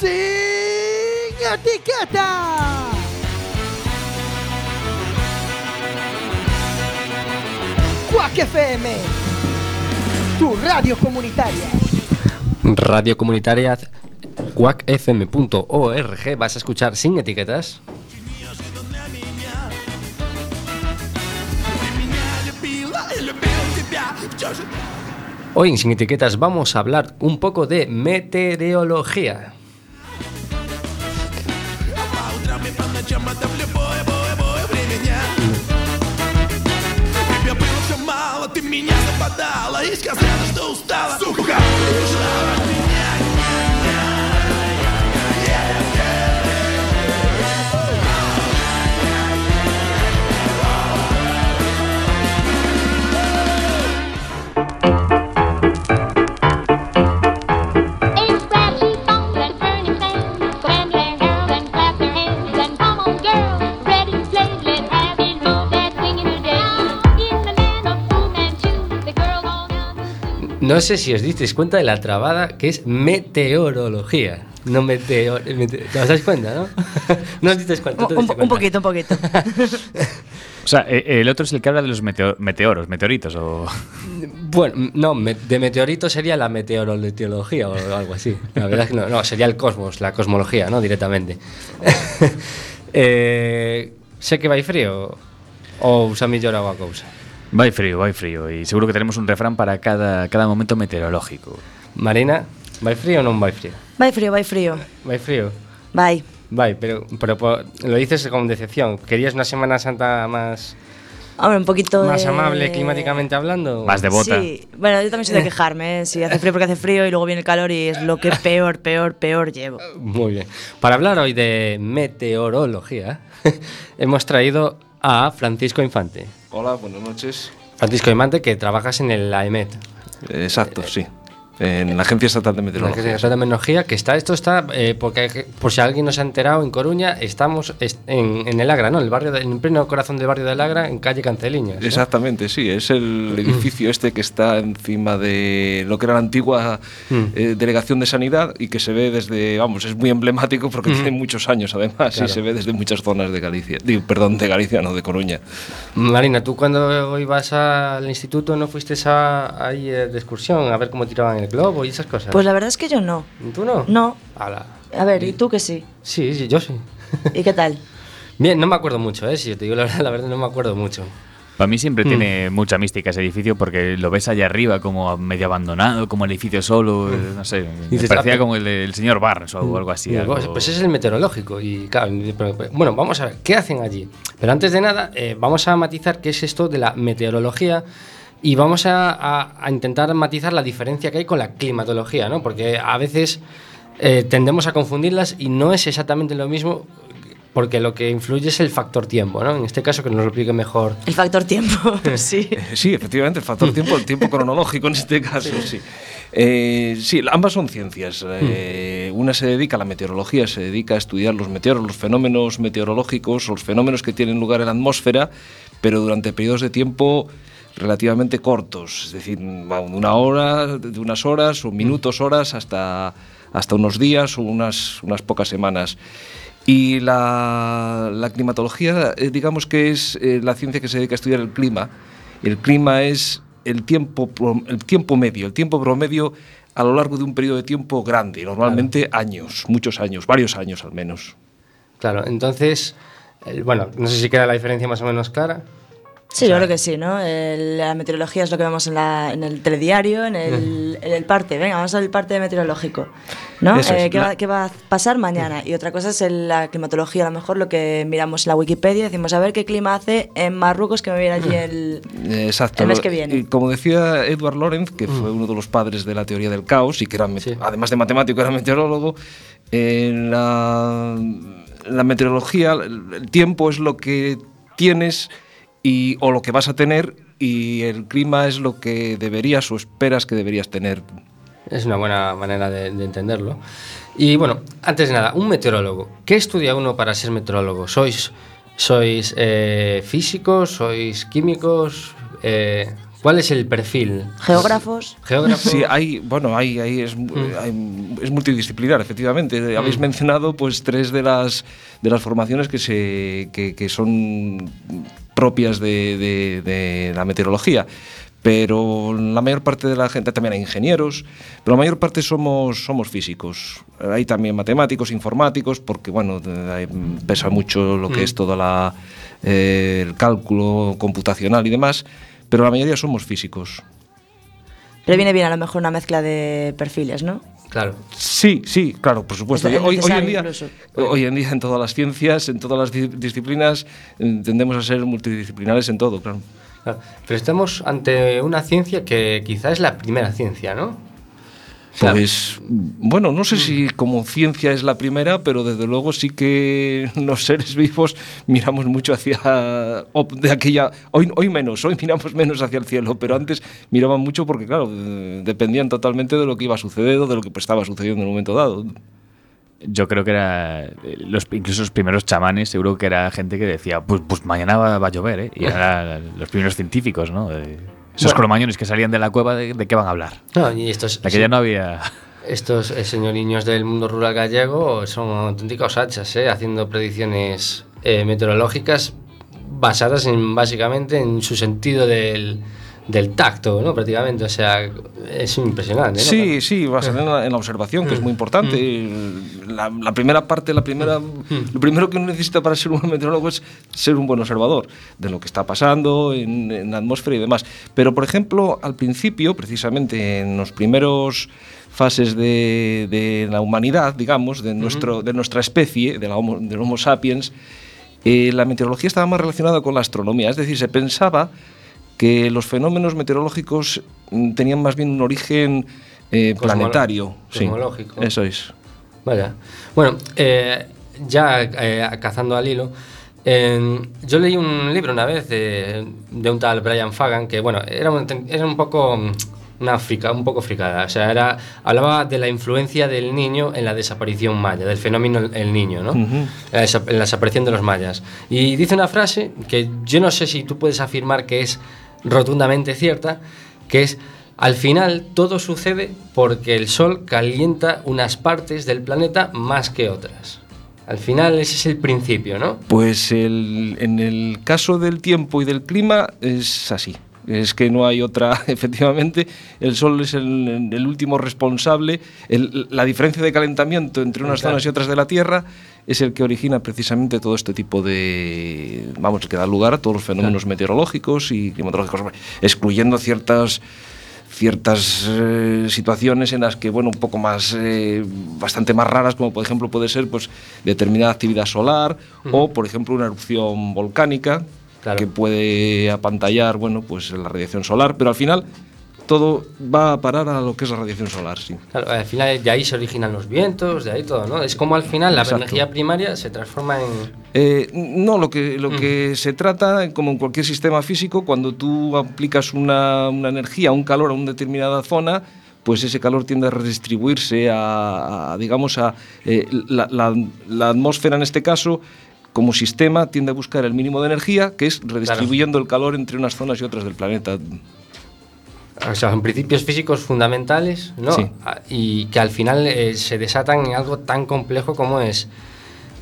Sin etiqueta. Quack FM, tu radio comunitaria. Radio Comunitaria quackfm.org vas a escuchar sin etiquetas. Hoy en Sin Etiquetas vamos a hablar un poco de meteorología. Устала. Сука, убежала от меня No sé si os disteis cuenta de la trabada que es meteorología. No meteor... mete- ¿Te os dais cuenta, no? no os disteis cuenta. Un, ¿tú te un- cuenta? poquito, un poquito. O sea, eh, el otro es el que habla de los meteo- meteoros, meteoritos o... Bueno, no, de meteorito sería la meteorología o algo así. La verdad es que no, no, sería el cosmos, la cosmología, ¿no? Directamente. eh, sé que vai frío o usa mellor agua cousa. Vai frío, vai frío. Y seguro que tenemos un refrán para cada, cada momento meteorológico. Marina, vai frío o non vai frío? Vai frío, vai frío. Vai frío. Vai. Vai, pero, pero lo dices con decepción. ¿Querías una Semana Santa más, Hombre, un poquito más de- amable climáticamente hablando? Más de bota. Sí, bueno, yo también soy de quejarme, ¿eh? Si hace frío porque hace frío y luego viene el calor y es lo que peor, peor, peor llevo. Muy bien. Para hablar hoy de meteorología, hemos traído a Francisco Infante. Hola, buenas noches. Francisco Infante, que trabajas en el AEMET, Exacto, sí. En la Agencia Estatal de la Meteorología. Agencia de Meteorología, que está, esto está, eh, porque por si alguien no se ha enterado, en Coruña estamos est- en, en el Agra, ¿no? En el barrio, de- en pleno corazón del barrio del Agra, en calle Canceliñas. ¿no? Exactamente, sí. Es el edificio este que está encima de lo que era la antigua eh, Delegación de Sanidad y que se ve desde, vamos, es muy emblemático porque tiene muchos años además Claro. y se ve desde muchas zonas de Galicia. Digo, perdón, de Galicia, no de Coruña. Marina, tú cuando ibas al instituto no fuiste a, ahí eh, de excursión a ver cómo tiraban el globo y esas cosas. Pues la verdad es que yo no. ¿Tú no? No. Ala. A ver, ¿y tú que sí? Sí, sí, yo sí. ¿Y qué tal? Bien, no me acuerdo mucho, ¿eh? Si yo te digo la verdad, la verdad no me acuerdo mucho. Para mí Mm. siempre tiene mucha mística ese edificio porque lo ves allá arriba como medio abandonado, como el edificio solo, eh, no sé, me Mm. Parecía como el del señor Barnes o algo así. Digo, algo- pues, pues es el meteorológico y claro, pero- pero- bueno, vamos a ver, ¿qué hacen allí? Pero antes de nada, eh, vamos a matizar qué es esto de la meteorología y vamos a, a- a intentar matizar la diferencia que hay con la climatología, ¿no? Porque a veces eh, tendemos a confundirlas y no es exactamente lo mismo porque lo que influye es el factor tiempo, ¿no? En este caso que nos lo explique mejor. El factor tiempo, sí. Eh, Sí, efectivamente, el factor tiempo, el tiempo cronológico en este caso, sí. Eh, sí, ambas son ciencias. Eh, Una se dedica a la meteorología, se dedica a estudiar los meteoros, los fenómenos meteorológicos, los fenómenos que tienen lugar en la atmósfera, pero durante periodos de tiempo relativamente cortos, es decir, una hora, de unas horas o minutos, horas, hasta, hasta unos días o unas, unas pocas semanas. Y la, la climatología, eh, digamos que es eh, la ciencia que se dedica a estudiar el clima. El clima es el tiempo, el tiempo medio, el tiempo promedio a lo largo de un periodo de tiempo grande, normalmente años, muchos años, varios años al menos. Claro, entonces, eh, bueno, no sé si queda la diferencia más o menos clara. Sí, yo creo que sí, ¿no? El- la meteorología es lo que vemos en, la- en el telediario, en el, en el parte. Venga, vamos al parte meteorológico, ¿no? Eh, ¿qué, la- va, qué va a pasar mañana? Y otra cosa es el- la climatología, a lo mejor lo que miramos en la Wikipedia, decimos, a ver qué clima hace en Marruecos que me viene allí el... Exacto. El mes que viene. como decía Edward Lorenz, que fue uno de los padres de la teoría del caos y que era, Sí. además de matemático, era meteorólogo, en la, la meteorología el tiempo es lo que tienes y, o lo que vas a tener y el clima es lo que deberías o esperas que deberías tener. Es una buena manera de, de entenderlo. Y bueno, antes de nada, un meteorólogo. ¿Qué estudia uno para ser meteorólogo? ¿Sois, sois eh, físicos? ¿Sois químicos? Eh, ¿Cuál es el perfil? Geógrafos. Geógrafo. Sí, hay, bueno, hay, hay es, hay- es multidisciplinar, efectivamente. Habéis mencionado pues tres de las de las formaciones que se que, que son propias de, de- de la meteorología. Pero la mayor parte de la gente, también hay ingenieros, pero la mayor parte somos, somos físicos. Hay también matemáticos, informáticos, porque bueno, pesa mucho lo que es todo la, eh, el cálculo computacional y demás, pero la mayoría somos físicos. Pero viene bien a lo mejor una mezcla de perfiles, ¿no? Claro. Sí, sí, claro, por supuesto. Es Hoy, hoy en día, incluso. hoy en día en todas las ciencias, en todas las di- disciplinas, tendemos a ser multidisciplinares en todo, claro. claro. Pero estamos ante una ciencia que quizá es la primera ciencia, ¿no? Pues, bueno, no sé si como ciencia es la primera, pero desde luego sí que los seres vivos miramos mucho hacia de aquella. Hoy, hoy menos, hoy miramos menos hacia el cielo, pero antes miraban mucho porque, claro, dependían totalmente de lo que iba a suceder o de lo que estaba sucediendo en un momento dado. Yo creo que era. Los, incluso los primeros chamanes, seguro que era gente que decía, pues, pues mañana va, va a llover, ¿eh? Y eran los primeros científicos, ¿no? De- esos Bueno. cromañones que salían de la cueva, ¿de, de qué van a hablar? no, y estos, De que ya no había. estos eh, señoriños del mundo rural gallego son auténticos hachas, ¿eh? haciendo predicciones eh, meteorológicas basadas en básicamente en su sentido del, del tacto, ¿no? Prácticamente, o sea, es impresionante. ¿no? Sí, sí, basado en la, en la observación, que es muy importante. La, la primera parte, la primera, lo primero que uno necesita para ser un meteorólogo es ser un buen observador de lo que está pasando en, en la atmósfera y demás. Pero, por ejemplo, al principio, precisamente en los primeros fases de, de la humanidad, digamos, de, nuestro, de nuestra especie, de la homo, del Homo sapiens, eh, la meteorología estaba más relacionada con la astronomía. Es decir, se pensaba que los fenómenos meteorológicos mm, tenían más bien un origen eh, planetario. sí. cosmológico. Eso es. Vaya. Bueno, eh, ya eh, cazando al hilo, yo leí un libro una vez de, de un tal Brian Fagan que, bueno, era un, era un poco una frica, un poco fricada. O sea, era, hablaba de la influencia del niño en la desaparición maya, del fenómeno el, niño, ¿no? En la desaparición de los mayas. Y dice una frase que yo no sé si tú puedes afirmar que es rotundamente cierta, que es, al final todo sucede porque el Sol calienta unas partes del planeta más que otras. Al final ese es el principio, ¿no? Pues el- en el caso del tiempo y del clima es así. Es que no hay otra, efectivamente, el Sol es el, el último responsable. El- la diferencia de calentamiento entre unas Claro. zonas y otras de la Tierra es el que origina precisamente todo este tipo de, vamos, el que da lugar a todos los fenómenos meteorológicos y climatológicos, excluyendo ciertas ciertas eh, situaciones en las que, bueno, un poco más, eh, bastante más raras, como por ejemplo puede ser pues determinada actividad solar o, por ejemplo, una erupción volcánica Claro. que puede apantallar, bueno, pues la radiación solar, pero al final todo va a parar a lo que es la radiación solar, sí. Claro, al final de ahí se originan los vientos, de ahí todo, ¿no? Es como al final la Exacto. energía primaria se transforma en... Eh, no, lo que, lo que se trata, como en cualquier sistema físico, cuando tú aplicas una, una energía, un calor a una determinada zona, pues ese calor tiende a redistribuirse a, a, digamos, a eh, la, la- la atmósfera en este caso, como sistema, tiende a buscar el mínimo de energía, que es redistribuyendo el calor entre unas zonas y otras del planeta. O sea, son principios físicos fundamentales, ¿no? Sí. Ah, Y que al final eh, se desatan en algo tan complejo como es,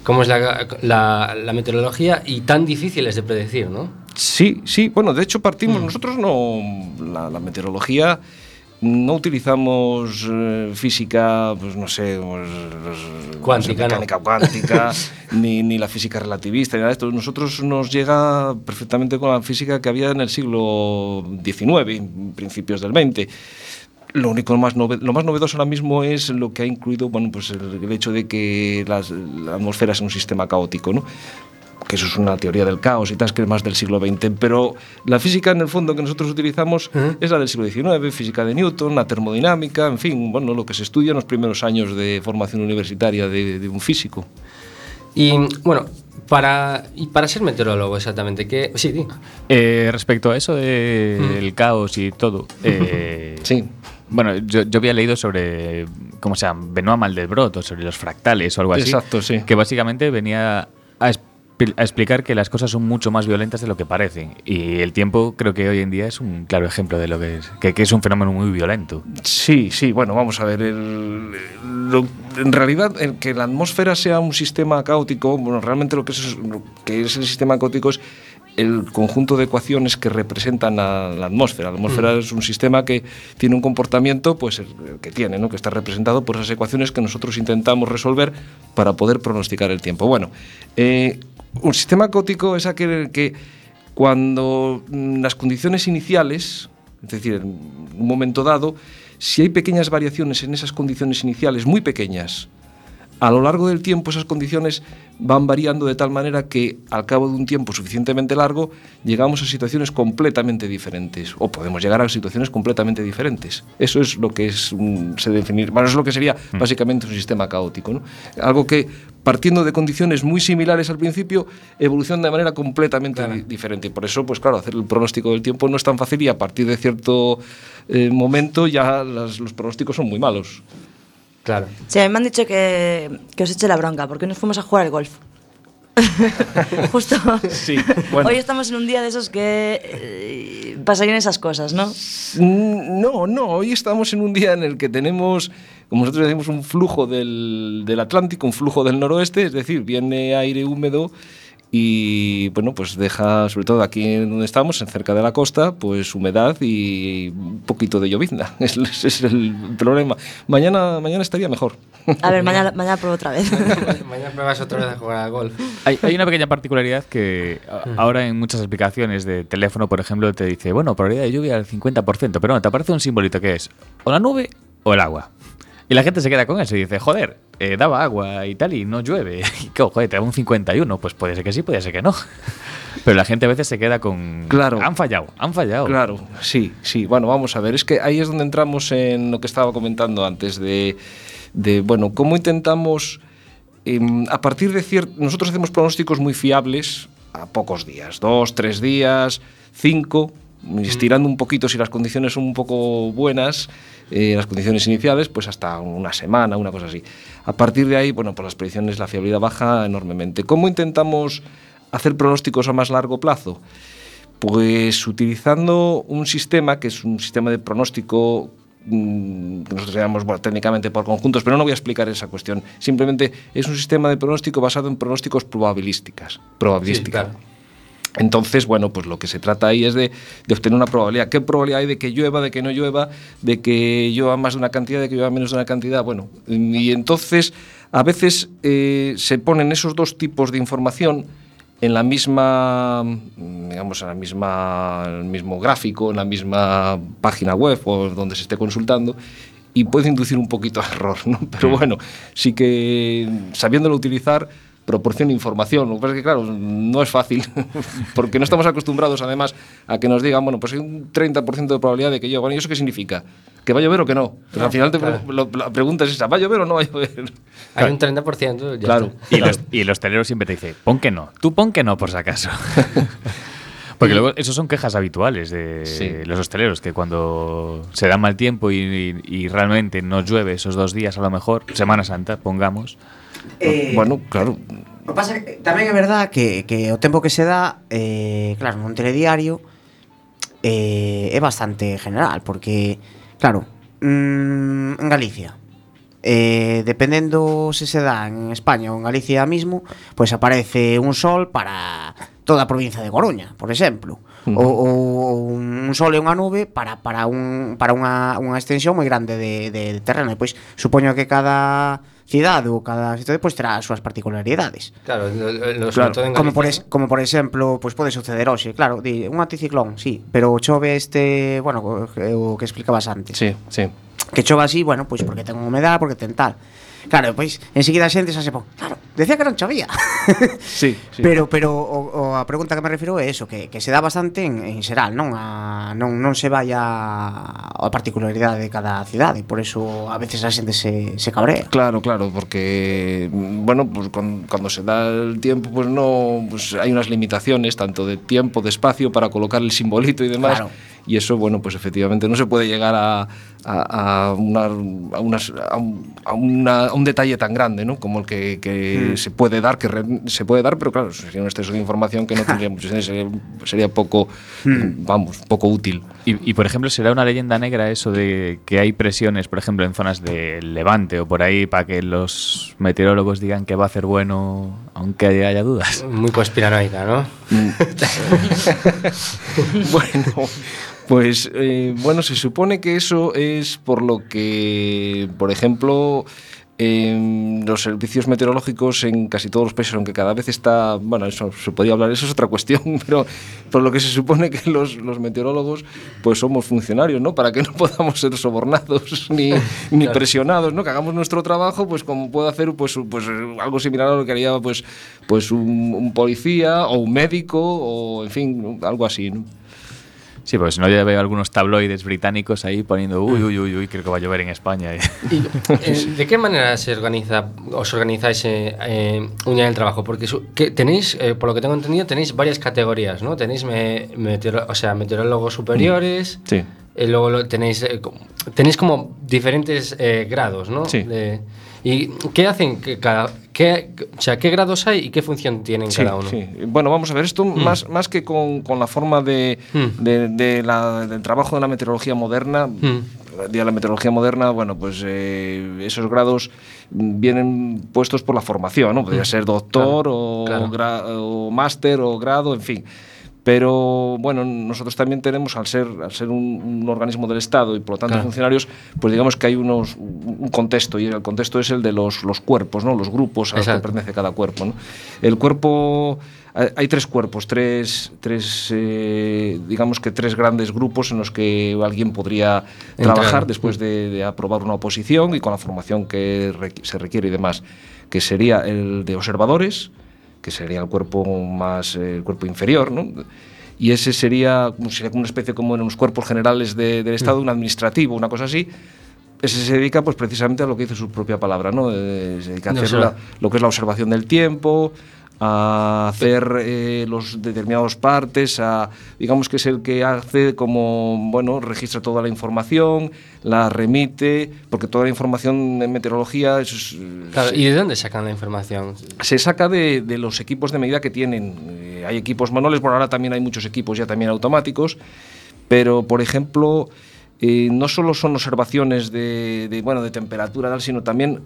como es la, la- la meteorología y tan difíciles de predecir, ¿no? Sí, sí, bueno, de hecho partimos, nosotros no, la, la meteorología, no utilizamos eh, física, pues no sé, pues, pues, Cuántica, sé, ¿no? mecánica cuántica, ni, ni la física relativista, ni nada de esto. Nosotros nos llega perfectamente con la física que había en el siglo XIX, principios del XX. Lo único más lo más novedoso ahora mismo es lo que ha incluido bueno, pues el, el hecho de que las- la atmósfera es un sistema caótico, ¿no? Que eso es una teoría del caos y tal, que es más del siglo XX, pero la física en el fondo que nosotros utilizamos es la del siglo XIX, física de Newton, la termodinámica, en fin, bueno, lo que se estudia en los primeros años de formación universitaria de, de un físico. Y bueno, para, y para ser meteorólogo exactamente, ¿qué? Sí, di. Eh, respecto a eso del caos y todo. eh, Sí. Bueno, yo, yo había leído sobre, ¿cómo se llama? Benoit Maldebrot, o sobre los fractales o algo así. Exacto, sí. Que básicamente venía a expli- a explicar que las cosas son mucho más violentas de lo que parecen. Y el tiempo creo que hoy en día es un claro ejemplo de lo que es, que, que es un fenómeno muy violento. Sí, sí, bueno, vamos a ver. el- lo- en realidad, el que la atmósfera sea un sistema caótico, bueno, realmente lo que es, lo que es el sistema caótico es el conjunto de ecuaciones que representan a la atmósfera. La atmósfera es un sistema que tiene un comportamiento, pues el que tiene, ¿no? que está representado por esas ecuaciones que nosotros intentamos resolver para poder pronosticar el tiempo. Bueno, eh, un sistema caótico es aquel que cuando mm, las condiciones iniciales, es decir, en un momento dado, si hay pequeñas variaciones en esas condiciones iniciales, muy pequeñas, a lo largo del tiempo esas condiciones van variando de tal manera que al cabo de un tiempo suficientemente largo llegamos a situaciones completamente diferentes o podemos llegar a situaciones completamente diferentes. Eso es lo que es un- se definir, bueno, es lo que sería básicamente un sistema caótico, ¿no? Algo que partiendo de condiciones muy similares al principio evoluciona de manera completamente di- diferente y por eso pues claro, hacer el pronóstico del tiempo no es tan fácil y a partir de cierto eh, momento ya las- los pronósticos son muy malos. Claro. Sí, a mí me han dicho que, que os eche la bronca, porque nos fuimos a jugar al golf. Justo. Sí, bueno. Hoy estamos en un día de esos que eh, pasarían esas cosas, ¿no? Mm, No, no, hoy estamos en un día en el que tenemos, como nosotros decimos, un flujo del, del Atlántico, un flujo del noroeste, es decir, viene aire húmedo y bueno, pues deja, sobre todo aquí en donde estamos, en cerca de la costa, pues humedad y un poquito de llovizna. Ese es, el problema. Mañana, mañana estaría mejor. A ver, mañana, mañana pruebo otra vez. Mañana pruebas otra vez a jugar al golf. Hay, hay una pequeña particularidad que a- ahora en muchas aplicaciones de teléfono, por ejemplo, te dice, bueno, probabilidad de lluvia al 50%, pero no, te aparece un simbolito que es o la nube o el agua. Y la gente se queda con eso y dice, joder, eh, daba agua y tal y no llueve. Y que, joder, te da un 51. Pues puede ser que sí, puede ser que no. Pero la gente a veces se queda con... Claro. Han fallado, han fallado. Claro, sí, sí. Bueno, vamos a ver. Es que ahí es donde entramos en lo que estaba comentando antes de, de bueno, cómo intentamos, em, a partir de cierto... Nosotros hacemos pronósticos muy fiables a pocos días, dos, tres días, cinco, estirando un poquito si las condiciones son un poco buenas, eh, las condiciones iniciales, pues hasta una semana, una cosa así. A partir de ahí, bueno, por las predicciones la fiabilidad baja enormemente. ¿Cómo intentamos hacer pronósticos a más largo plazo? Pues utilizando un sistema que es un sistema de pronóstico mm, que nosotros llamamos bueno, técnicamente por conjuntos, pero no voy a explicar esa cuestión. Simplemente es un sistema de pronóstico basado en pronósticos probabilísticas. Probabilística. claro. Entonces, bueno, pues lo que se trata ahí es de, de obtener una probabilidad. ¿Qué probabilidad hay de que llueva, de que no llueva, de que llueva más de una cantidad, de que llueva menos de una cantidad? Bueno, y entonces a veces eh, se ponen esos dos tipos de información en la misma, digamos, en la misma, en el mismo gráfico, en la misma página web o donde se esté consultando y puede inducir un poquito a error, ¿no? Pero bueno, sí que sabiéndolo utilizar proporciona información. Lo que pasa es que, claro, no es fácil, porque no estamos acostumbrados, además, a que nos digan, bueno, pues hay un 30% de probabilidad de que llueva. Bueno, ¿y eso qué significa? ¿Que va a llover o que no? Pues al final te claro. lo- la pregunta es esa, ¿va a llover o no va a llover? Hay un 30%. ya Claro. está. Y, los, y los teleros siempre te dicen, pon que no. Tú pon que no, por si acaso. Porque luego, esos son quejas habituales de Sí. los hosteleros, que cuando se da mal tiempo y, y- y realmente no llueve esos dos días, a lo mejor, Semana Santa, pongamos, Eh, ah, bueno, claro. O pasa que tamén é verdad que, que o tempo que se dá, eh, claro, nun telediario eh, é bastante general, porque, claro, mm, en Galicia, eh, dependendo se se dá en España ou en Galicia mismo, pois aparece un sol para toda a provincia de Coruña, por exemplo, uh -huh. ou, ou un sol e unha nube para para un para unha unha extensión moi grande de de, de terreno, e pois supoño que cada cidade ou cada cidade pois terá as súas particularidades. Claro, lo, no, claro. En como por es, como por exemplo, pois pode suceder hoxe, claro, di, un anticiclón, sí, pero chove este, bueno, o que explicabas antes. Sí, sí. Que chova así, bueno, pois porque ten humedad, porque ten tal. Claro, pois enseguida a xente xa se pon, claro, decía que non chovía. Sí, sí. Pero pero o, o a pregunta que me refiro é eso, que, que se dá bastante en, en xeral, non a non non se vai a, a particularidade de cada cidade, por eso a veces a xente se, se cabrea. Claro, claro, porque bueno, pues cuando, cuando se da el tiempo, pues no, pues hay unas limitaciones tanto de tiempo, de espacio para colocar el simbolito y demás. Claro. Y eso, bueno, pues efectivamente no se puede llegar a, a, a una- a unas- a un, a una- a un detalle tan grande, ¿no? Como el que, que se puede dar, que re- se puede dar, pero claro, sería un exceso de información que no tendría mucho sentido, sería, sería poco, vamos, poco útil. Y, y, por ejemplo, ¿será una leyenda negra eso de que hay presiones, por ejemplo, en zonas del Levante o por ahí para que los meteorólogos digan que va a hacer bueno aunque haya dudas? Muy conspiranoica, ¿no? bueno, pues eh, bueno, se supone que eso es por lo que, por ejemplo, em, los servicios meteorológicos en casi todos los países, aunque cada vez está, bueno, eso se podría hablar, eso es otra cuestión, pero por lo que se supone que los, los meteorólogos pues somos funcionarios, ¿no? Para que no podamos ser sobornados ni, ni presionados, ¿no? Que hagamos nuestro trabajo, pues como puede hacer pues, pues algo similar a lo que haría pues, pues un, un policía o un médico o, en fin, algo así, ¿no? Sí, porque si no ya veo algunos tabloides británicos ahí poniendo uy, uy, uy, uy, creo que va a llover en España. Y, eh, ¿De qué manera se organiza, os organizáis eh, eh, un día trabajo? Porque su- que tenéis, eh, por lo que tengo entendido, tenéis varias categorías, ¿no? Tenéis me- meteoro- o sea, meteorólogos superiores, Sí. Y luego lo tenéis, eh, como- tenéis como diferentes eh, grados, ¿no? Sí. De- ¿Y qué hacen? cada, qué, o sea, ¿qué grados hay y qué función tienen Sí, cada uno? sí. Bueno, vamos a ver, esto más, más que con, con la forma de, Mm. de- de la- del trabajo de la meteorología moderna, Mm. de la meteorología moderna, bueno, pues eh, esos grados mm, vienen puestos por la formación, ¿no? Podría ser doctor o, Mm. claro. o máster o grado, en fin. Pero bueno, nosotros también tenemos, al ser, al ser un, un organismo del Estado y por lo tanto Claro. funcionarios, pues digamos que hay unos, un contexto y el contexto es el de los, los cuerpos, ¿no? los grupos a los que pertenece cada cuerpo. ¿no? El cuerpo, hay tres cuerpos, tres, tres eh, digamos que tres grandes grupos en los que alguien podría Entrar. trabajar después de, de aprobar una oposición y con la formación que se requiere y demás, que sería el de observadores, que sería el cuerpo más eh, el cuerpo inferior, ¿no? Y ese sería, sería como una especie como en los cuerpos generales de- del Estado, un administrativo, una cosa así. Ese se dedica pues precisamente a lo que dice su propia palabra, ¿no? Eh, se dedica a No, hacer será- la- lo que es la observación del tiempo, a hacer eh, los determinados partes, a, digamos que es el que hace como, bueno, registra toda la información, la remite, porque toda la información en meteorología es, Claro, se- ¿Y de dónde sacan la información? se saca de, de los equipos de medida que tienen. Eh, hay equipos manuales, bueno, ahora también hay muchos equipos ya también automáticos, pero por ejemplo, eh, no solo son observaciones de, de, bueno, de temperatura, sino también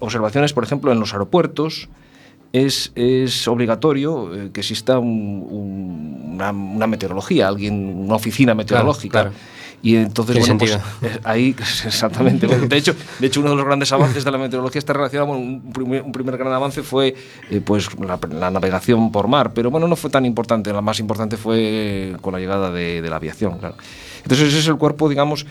observaciones, por ejemplo, en los aeropuertos. Es, es obligatorio eh, que exista un- un- una, una meteorología, alguien, una oficina meteorológica. claro. Y entonces, bueno, pues, eh, ahí, exactamente. Bueno, de, hecho, de hecho, uno de los grandes avances de la meteorología está relacionado, bueno, un primer, un primer gran avance fue eh, pues, la, la navegación por mar, pero bueno, no fue tan importante, la más importante fue con la llegada de, de la aviación, claro. Entonces ese es el cuerpo, digamos,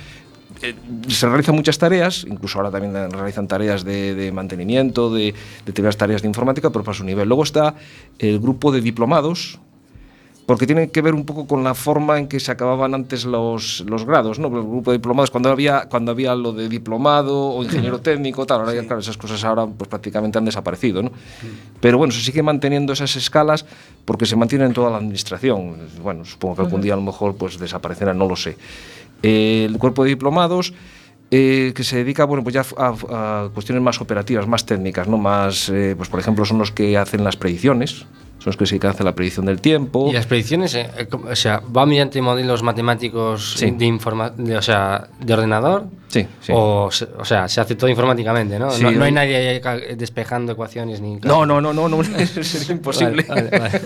eh, se realizan muchas tareas, incluso ahora también realizan tareas de, de mantenimiento, de, de determinadas tareas de informática, pero para su nivel. Luego está el grupo de diplomados, porque tiene que ver un poco con la forma en que se acababan antes los, los grados, ¿no? El grupo de diplomados, cuando había, cuando había lo de diplomado o ingeniero técnico, tal, ahora ya, claro, esas cosas ahora pues prácticamente han desaparecido, ¿no? Pero bueno, se sigue manteniendo esas escalas porque se mantienen en toda la administración. Bueno, supongo que algún día a lo mejor pues desaparecerán, no lo sé. Eh, el cuerpo de diplomados eh, que se dedica bueno, pues ya a, a cuestiones más operativas, más técnicas, ¿no? más, eh, pues por ejemplo, son los que hacen las predicciones, son los que se dedican a hacer la predicción del tiempo. ¿Y las predicciones, eh, eh, o sea, va mediante modelos matemáticos Sí. de, informa de, o sea, de ordenador? Sí, sí. O, o sea, se hace todo informáticamente, ¿no? Sí, no, no hay nadie despejando ecuaciones ni... No, no, no, no, no sería imposible. Vale, vale, vale.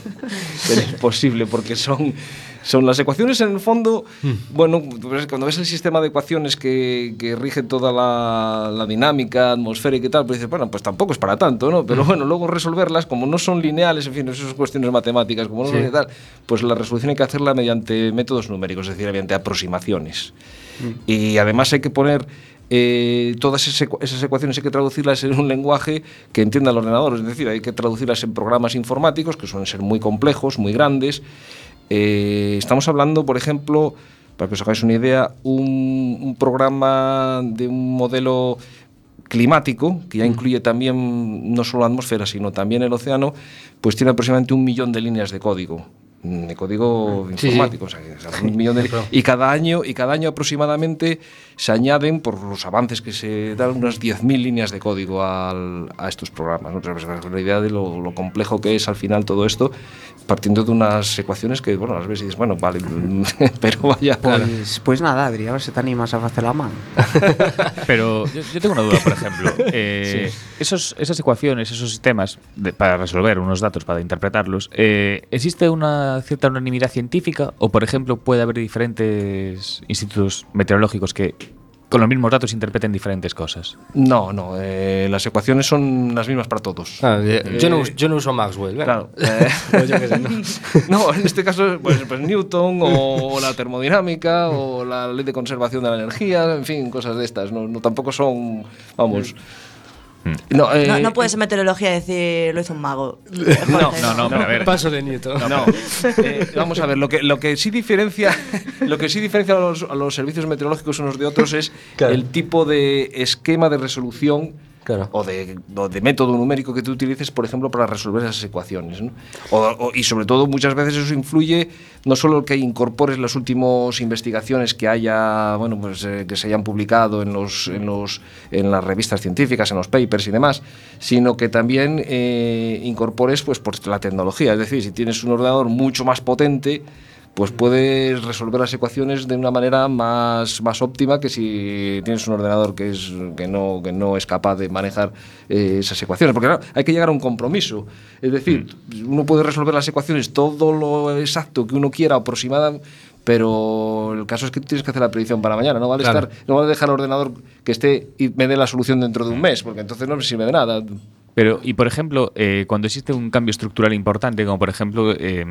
Sería imposible porque son, son las ecuaciones en el fondo, bueno, pues cuando ves el sistema de ecuaciones que, que rige toda la, la dinámica atmosférica y tal, pues dices, bueno, pues tampoco es para tanto, ¿no? Pero bueno, luego resolverlas, como no son lineales, en fin, esas son cuestiones matemáticas, como no Sí. son y tal, pues la resolución hay que hacerla mediante métodos numéricos, es decir, mediante aproximaciones. Y además hay que poner eh, todas esas ecuaciones hay que traducirlas en un lenguaje que entienda el ordenador, es decir, hay que traducirlas en programas informáticos que suelen ser muy complejos, muy grandes. Eh, estamos hablando, por ejemplo, para que os hagáis una idea, un, un programa de un modelo climático, que ya incluye también no solo la atmósfera, sino también el océano, pues tiene aproximadamente un millón de líneas de código. De código Sí, sí. informático, o sea, un millón de y cada año y cada año aproximadamente se añaden por los avances que se dan unas 10.000 líneas de código al- a estos programas, ¿no? Pero, pues, la idea de lo, lo complejo que es al final todo esto, partiendo de unas ecuaciones que, bueno, las ves y dices, bueno, vale, pero vaya, Pues, pues nada, Adri, a ver si te animas a hacer la mano. Pero yo, yo tengo una duda, por ejemplo. Eh, esos, esas ecuaciones, esos sistemas de- para resolver unos datos, para interpretarlos, eh, ¿existe una cierta unanimidad científica o, por ejemplo, puede haber diferentes institutos meteorológicos que con los mismos datos interpreten diferentes cosas? No, no, eh, las ecuaciones son las mismas para todos. Ah, eh, yo, no, us- yo no uso Maxwell. ¿verdad? Claro. eh, yo qué sé, ¿no? no, en este caso, pues, pues Newton o la termodinámica o la ley de conservación de la energía, en fin, cosas de estas. No, no tampoco son, vamos. No, eh, No, no puedes en meteorología decir lo hizo un mago. No. No, no, pero a ver. Paso de. No, Eh, vamos a ver, lo que, lo que sí diferencia, lo que sí diferencia a los, a los servicios meteorológicos unos de otros es Claro. el tipo de esquema de resolución O, de, método numérico que tú utilices, por ejemplo, para resolver esas ecuaciones. y sobre todo, muchas veces eso influye no solo que incorpores las últimas investigaciones que haya, bueno, pues eh, que se hayan publicado en los, en los, en las revistas científicas, en los papers y demás, sino que también eh, incorpores, pues, por la tecnología. Es decir, si tienes un ordenador mucho más potente pues puedes resolver las ecuaciones de una manera más, más óptima que si tienes un ordenador que, es, que, no, que no es capaz de manejar eh, esas ecuaciones. Porque claro, hay que llegar a un compromiso. Es decir, uno puede resolver las ecuaciones todo lo exacto que uno quiera, aproximada, pero el caso es que tú tienes que hacer la predicción para mañana. No vale, Claro. estar, no vale dejar el ordenador que esté y me dé la solución dentro de un mes, porque entonces no me sirve de nada. Pero, y por ejemplo, eh, cuando existe un cambio estructural importante, como por ejemplo eh,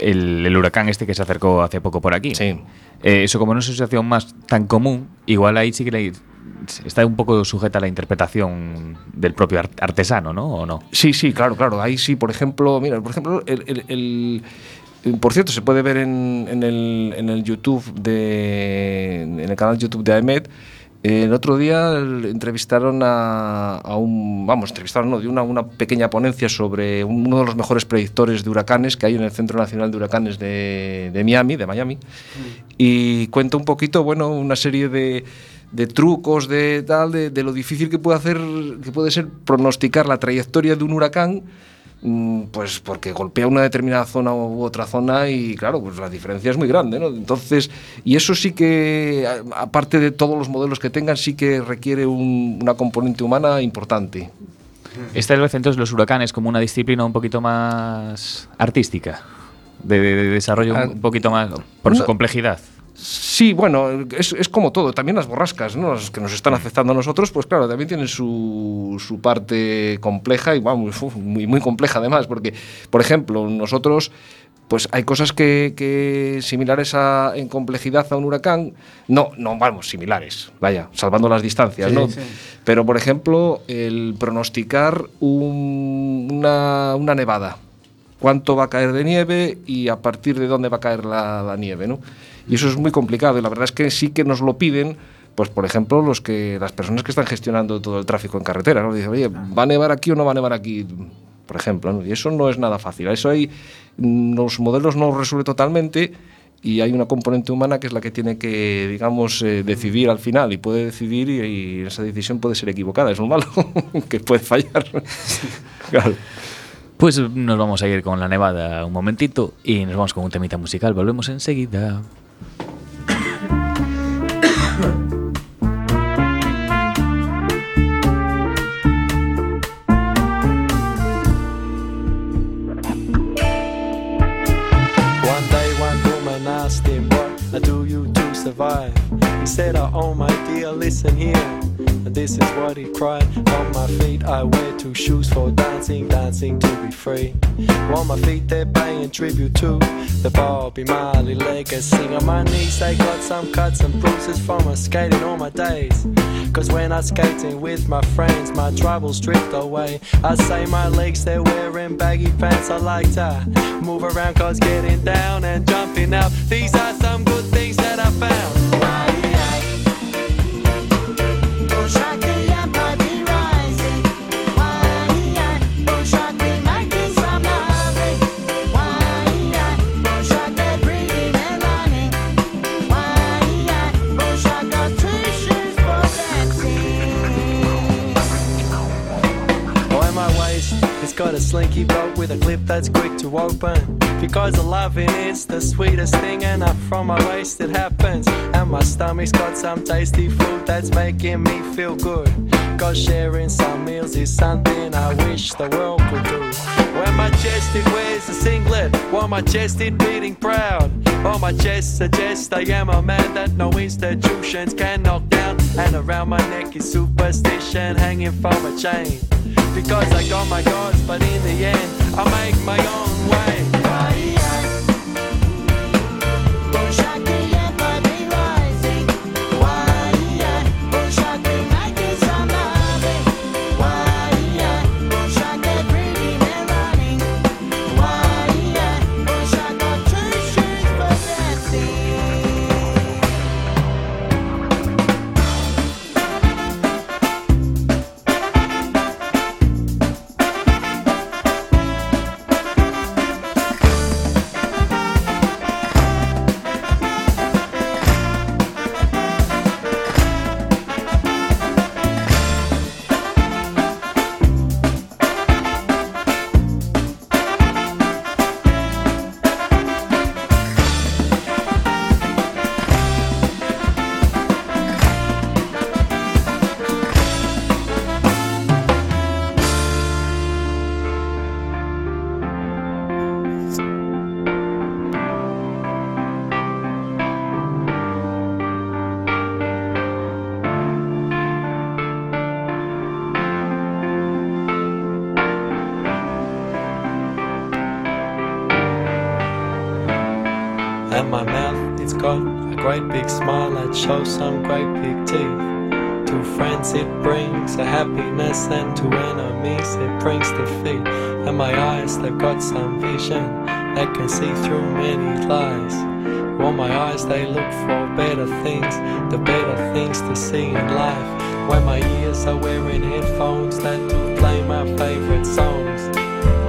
el, el huracán este que se acercó hace poco por aquí, Sí. eh, eso como no es una situación más tan común, igual ahí sí que está un poco sujeta a la interpretación del propio ar- artesano, ¿no? ¿O no? Sí, sí, claro, claro. Ahí sí, por ejemplo, mira, por ejemplo, el, el- el- el- por cierto, se puede ver en, en el, en el YouTube de, en el canal YouTube de AEMET. El otro día entrevistaron a, a un, vamos, entrevistaron, no, de una, una pequeña ponencia sobre uno de los mejores predictores de huracanes que hay en el Centro Nacional de Huracanes de, de Miami, de Miami, y cuenta un poquito, bueno, una serie de, de trucos de tal, de, de lo difícil que puede hacer, que puede ser pronosticar la trayectoria de un huracán, mm, pues porque golpea una determinada zona u otra zona y claro, pues la diferencia es muy grande, ¿no? Entonces, y eso sí que, aparte de todos los modelos que tengan, sí que requiere un- una componente humana importante. Esta vez entonces los huracanes como una disciplina un poquito más artística, de, de- de desarrollo Ah, un poquito más por su complejidad. Sí, bueno, es, es como todo, también las borrascas, ¿no? Las que nos están afectando a nosotros, pues claro, también tienen su, su parte compleja y vamos, muy, muy compleja además, porque, por ejemplo, nosotros, pues hay cosas que, que similares a, en complejidad a un huracán, no, no, vamos, similares, vaya, salvando las distancias, ¿no? Pero, por ejemplo, el pronosticar un- una, una nevada, cuánto va a caer de nieve y a partir de dónde va a caer la, la nieve, ¿no? Y eso es muy complicado y la verdad es que sí que nos lo piden, pues por ejemplo, los que las personas que están gestionando todo el tráfico en carretera, ¿no? Dicen, oye, ¿va a nevar aquí o no va a nevar aquí? Por ejemplo, ¿no? Y eso no es nada fácil. Eso hay, los modelos no lo resuelve totalmente y hay una componente humana que es la que tiene que, digamos, eh, decidir al final y puede decidir y, y esa decisión puede ser equivocada, es lo malo, que puede fallar. Claro. Pues nos vamos a ir con la nevada un momentito y nos vamos con un temita musical. Volvemos enseguida. Survive? Oh. And this is what he cried. On my feet, I wear two shoes for dancing, dancing to be free. On my feet, they're paying tribute to the Bobby Marley legacy. On my knees, they got some cuts and bruises from my skating all my days. Cause when I'm skating with my friends, my troubles drift away. I say my legs, they're wearing baggy pants. I like to move around, cause getting down and jumping out. These are some good things that I found. Got a slinky boat with a clip that's quick to open. Because the loving is the sweetest thing, and up from my waist it happens. And my stomach's got some tasty food that's making me feel good. Cause sharing some meals is something I wish the world could do. When my chest it wears a singlet, while my chest it beating proud. On my chest suggests I am a man that no institutions can knock down. And around my neck is superstition hanging from a chain. Because I got my gods, but in the end, I make my own way. Shows some great big teeth. To friends it brings a happiness, and to enemies it brings defeat. And my eyes, they've got some vision that can see through many lies. Well, my eyes, they look for better things, the better things to see in life. When my ears are wearing headphones that do play my favorite songs.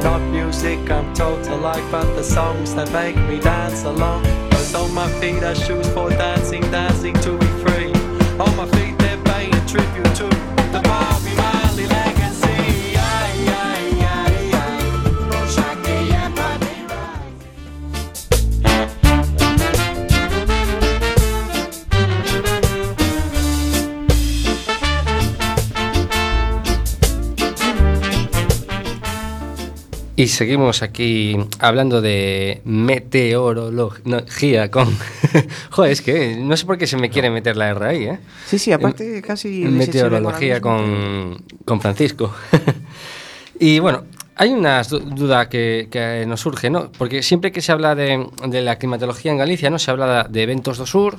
Not music I'm told to like, but the songs that make me dance along. On my feet are shoes for dancing, dancing to be free. On my feet they're paying tribute to the Bobby Y seguimos aquí hablando de meteorología con... Joder, es que no sé por qué se me quiere meter la R ahí, ¿eh? Sí, sí, aparte casi... Meteorología con, con Francisco. y bueno, hay una du- duda que, que nos surge, ¿no? Porque siempre que se habla de, de la climatología en Galicia, ¿no? Se habla de ventos do sur,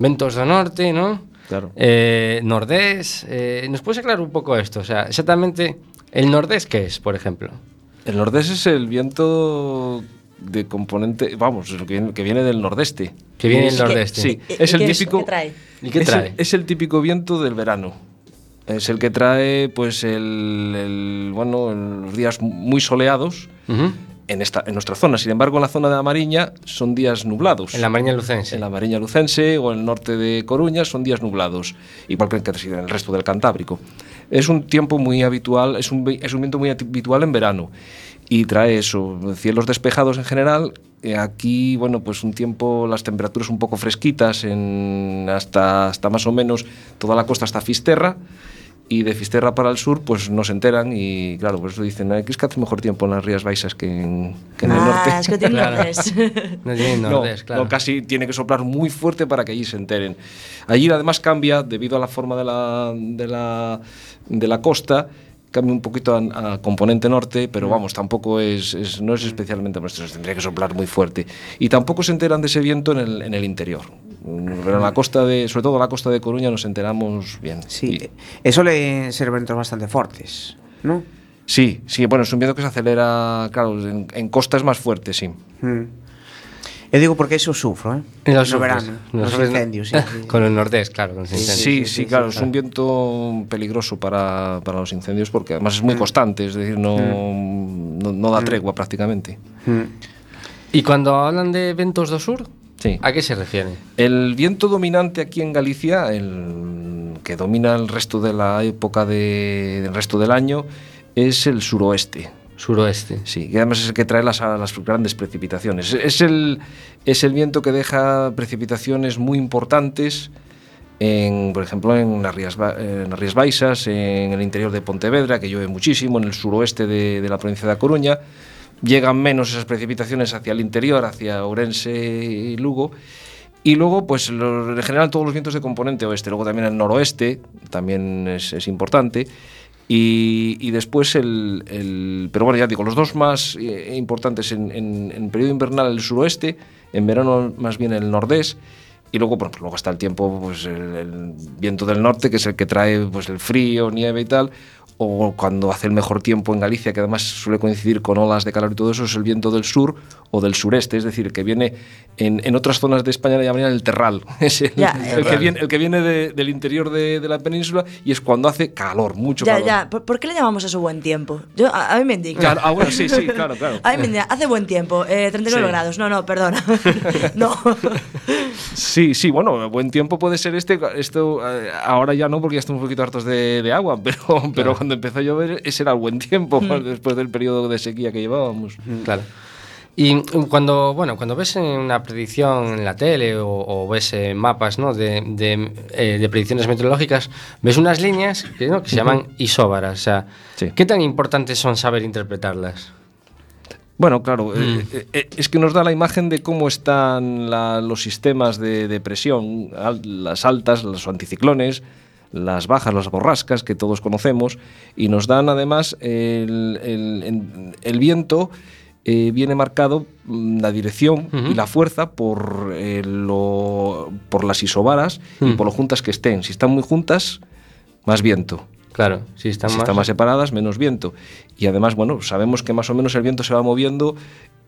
ventos do norte, ¿no? Claro. Eh, nordés. eh, ¿Nos puedes aclarar un poco esto? O sea, exactamente, ¿el nordés qué es, por ejemplo? El nordés es el viento de componente, vamos, lo que viene, que viene del nordeste. Que viene del Es- nordeste. Sí, ¿Y- es y el es- típico. qué trae? ¿Y qué es el- trae? Es el, típico viento del verano. Es el que trae, pues, el, el- bueno, los días muy soleados. En esta, en nuestra zona. Sin embargo, en la zona de la Mariña son días nublados. En la Mariña Lucense. En la Mariña Lucense o en el norte de Coruña son días nublados, igual que en el resto del Cantábrico. Es un tiempo muy habitual, es un, es un viento muy habitual en verano y trae eso, cielos despejados en general. Eh, aquí, bueno, pues un tiempo, las temperaturas un poco fresquitas, en hasta, hasta más o menos toda la costa hasta Fisterra. Y de Fisterra para el sur, pues no se enteran y claro, por eso dicen, "Ah, es que hace mejor tiempo en las Rías Baixas que en, que en el norte. Ah, es que tiene Claro. No tiene No, nordés, claro. no, casi tiene que soplar muy fuerte para que allí se enteren. Allí además cambia, debido a la forma de la, de la, de la costa, cambia un poquito a, a componente norte, pero vamos, tampoco es, es- no es especialmente nuestro, tendría que soplar muy fuerte. Y tampoco se enteran de ese viento en el, en el interior. Mm, Pero en la costa de, sobre todo en la costa de Coruña nos enteramos bien. Sí, Y- eh, eso le ser ventos bastante fuertes, ¿no? sí, sí, bueno, es un viento que se acelera, claro, en, en costa es más fuerte, sí. Mm. Yo digo porque eso sufro, ¿eh? No sufres. verano, Los los sufres, incendios, sí, sí. Con el nordés, claro, con los Sí, incendios. sí, claro, es un viento peligroso para, para los incendios porque además es muy constante, es decir, no, no, no da tregua prácticamente. Mm. ¿Y cuando hablan de ventos do sur? Sí. ¿A qué se refiere? El viento dominante aquí en Galicia, el que domina el resto de la época de- del resto del año, es el suroeste. Suroeste. Sí, que además es el que trae las, las grandes precipitaciones. Es el, es el viento que deja precipitaciones muy importantes, en, por ejemplo, en las, Rías, en Baixas, en el interior de Pontevedra, que llueve muchísimo, en el suroeste de, la provincia de A Coruña. Llegan menos esas precipitaciones hacia el interior, hacia Ourense y Lugo. Y luego, pues en general todos los vientos de componente oeste. Luego también el noroeste, también es importante. Y, y después el, el- Pero bueno, ya digo, los dos más eh, importantes en, en, en periodo invernal el suroeste, en verano más bien el nordés. Y luego, bueno, pues luego está el tiempo, pues el, el viento del norte, que es el que trae pues el frío, nieve y tal. O cuando hace el mejor tiempo en Galicia, que además suele coincidir con olas de calor y todo eso, es el viento del sur o del sureste, es decir, que viene en, en otras zonas de España le llamarían el terral. Es el, Ya, el que viene, el que viene de- del interior de, de la península y es cuando hace calor, mucho Ya, calor. ya. ¿Por, por qué le llamamos eso buen tiempo? Yo, a, a mí me indica. Claro, ah, bueno, sí, sí, claro, claro. A mí me indica, hace buen tiempo, eh, 39 Sí. grados. No, no, perdona. no. Sí, sí, bueno, buen tiempo puede ser este. Esto eh, ahora ya no, porque ya estamos un poquito hartos de, de agua, pero, pero cuando empezó a llover, ese era el buen tiempo, Mm. después del periodo de sequía que llevábamos. Claro. Y cuando, bueno, cuando ves una predicción en la tele o, o ves eh, mapas ¿no? de, de, eh, de predicciones meteorológicas, ves unas líneas que, ¿no? que se llaman isóbaras. O sea, Sí. ¿qué tan importantes son saber interpretarlas? Bueno, claro, eh, Mm. eh, eh, es que nos da la imagen de cómo están la- los sistemas de, de presión, al- las altas, los anticiclones, las bajas, las borrascas que todos conocemos, y nos dan además el, el- el viento. eh, viene marcado mm, la dirección y la fuerza por, eh, lo- por las isobaras y Mm. por lo juntas que estén. Si están muy juntas, más viento. Claro, si están si más... están más separadas, menos viento. Y además, bueno, sabemos que más o menos el viento se va moviendo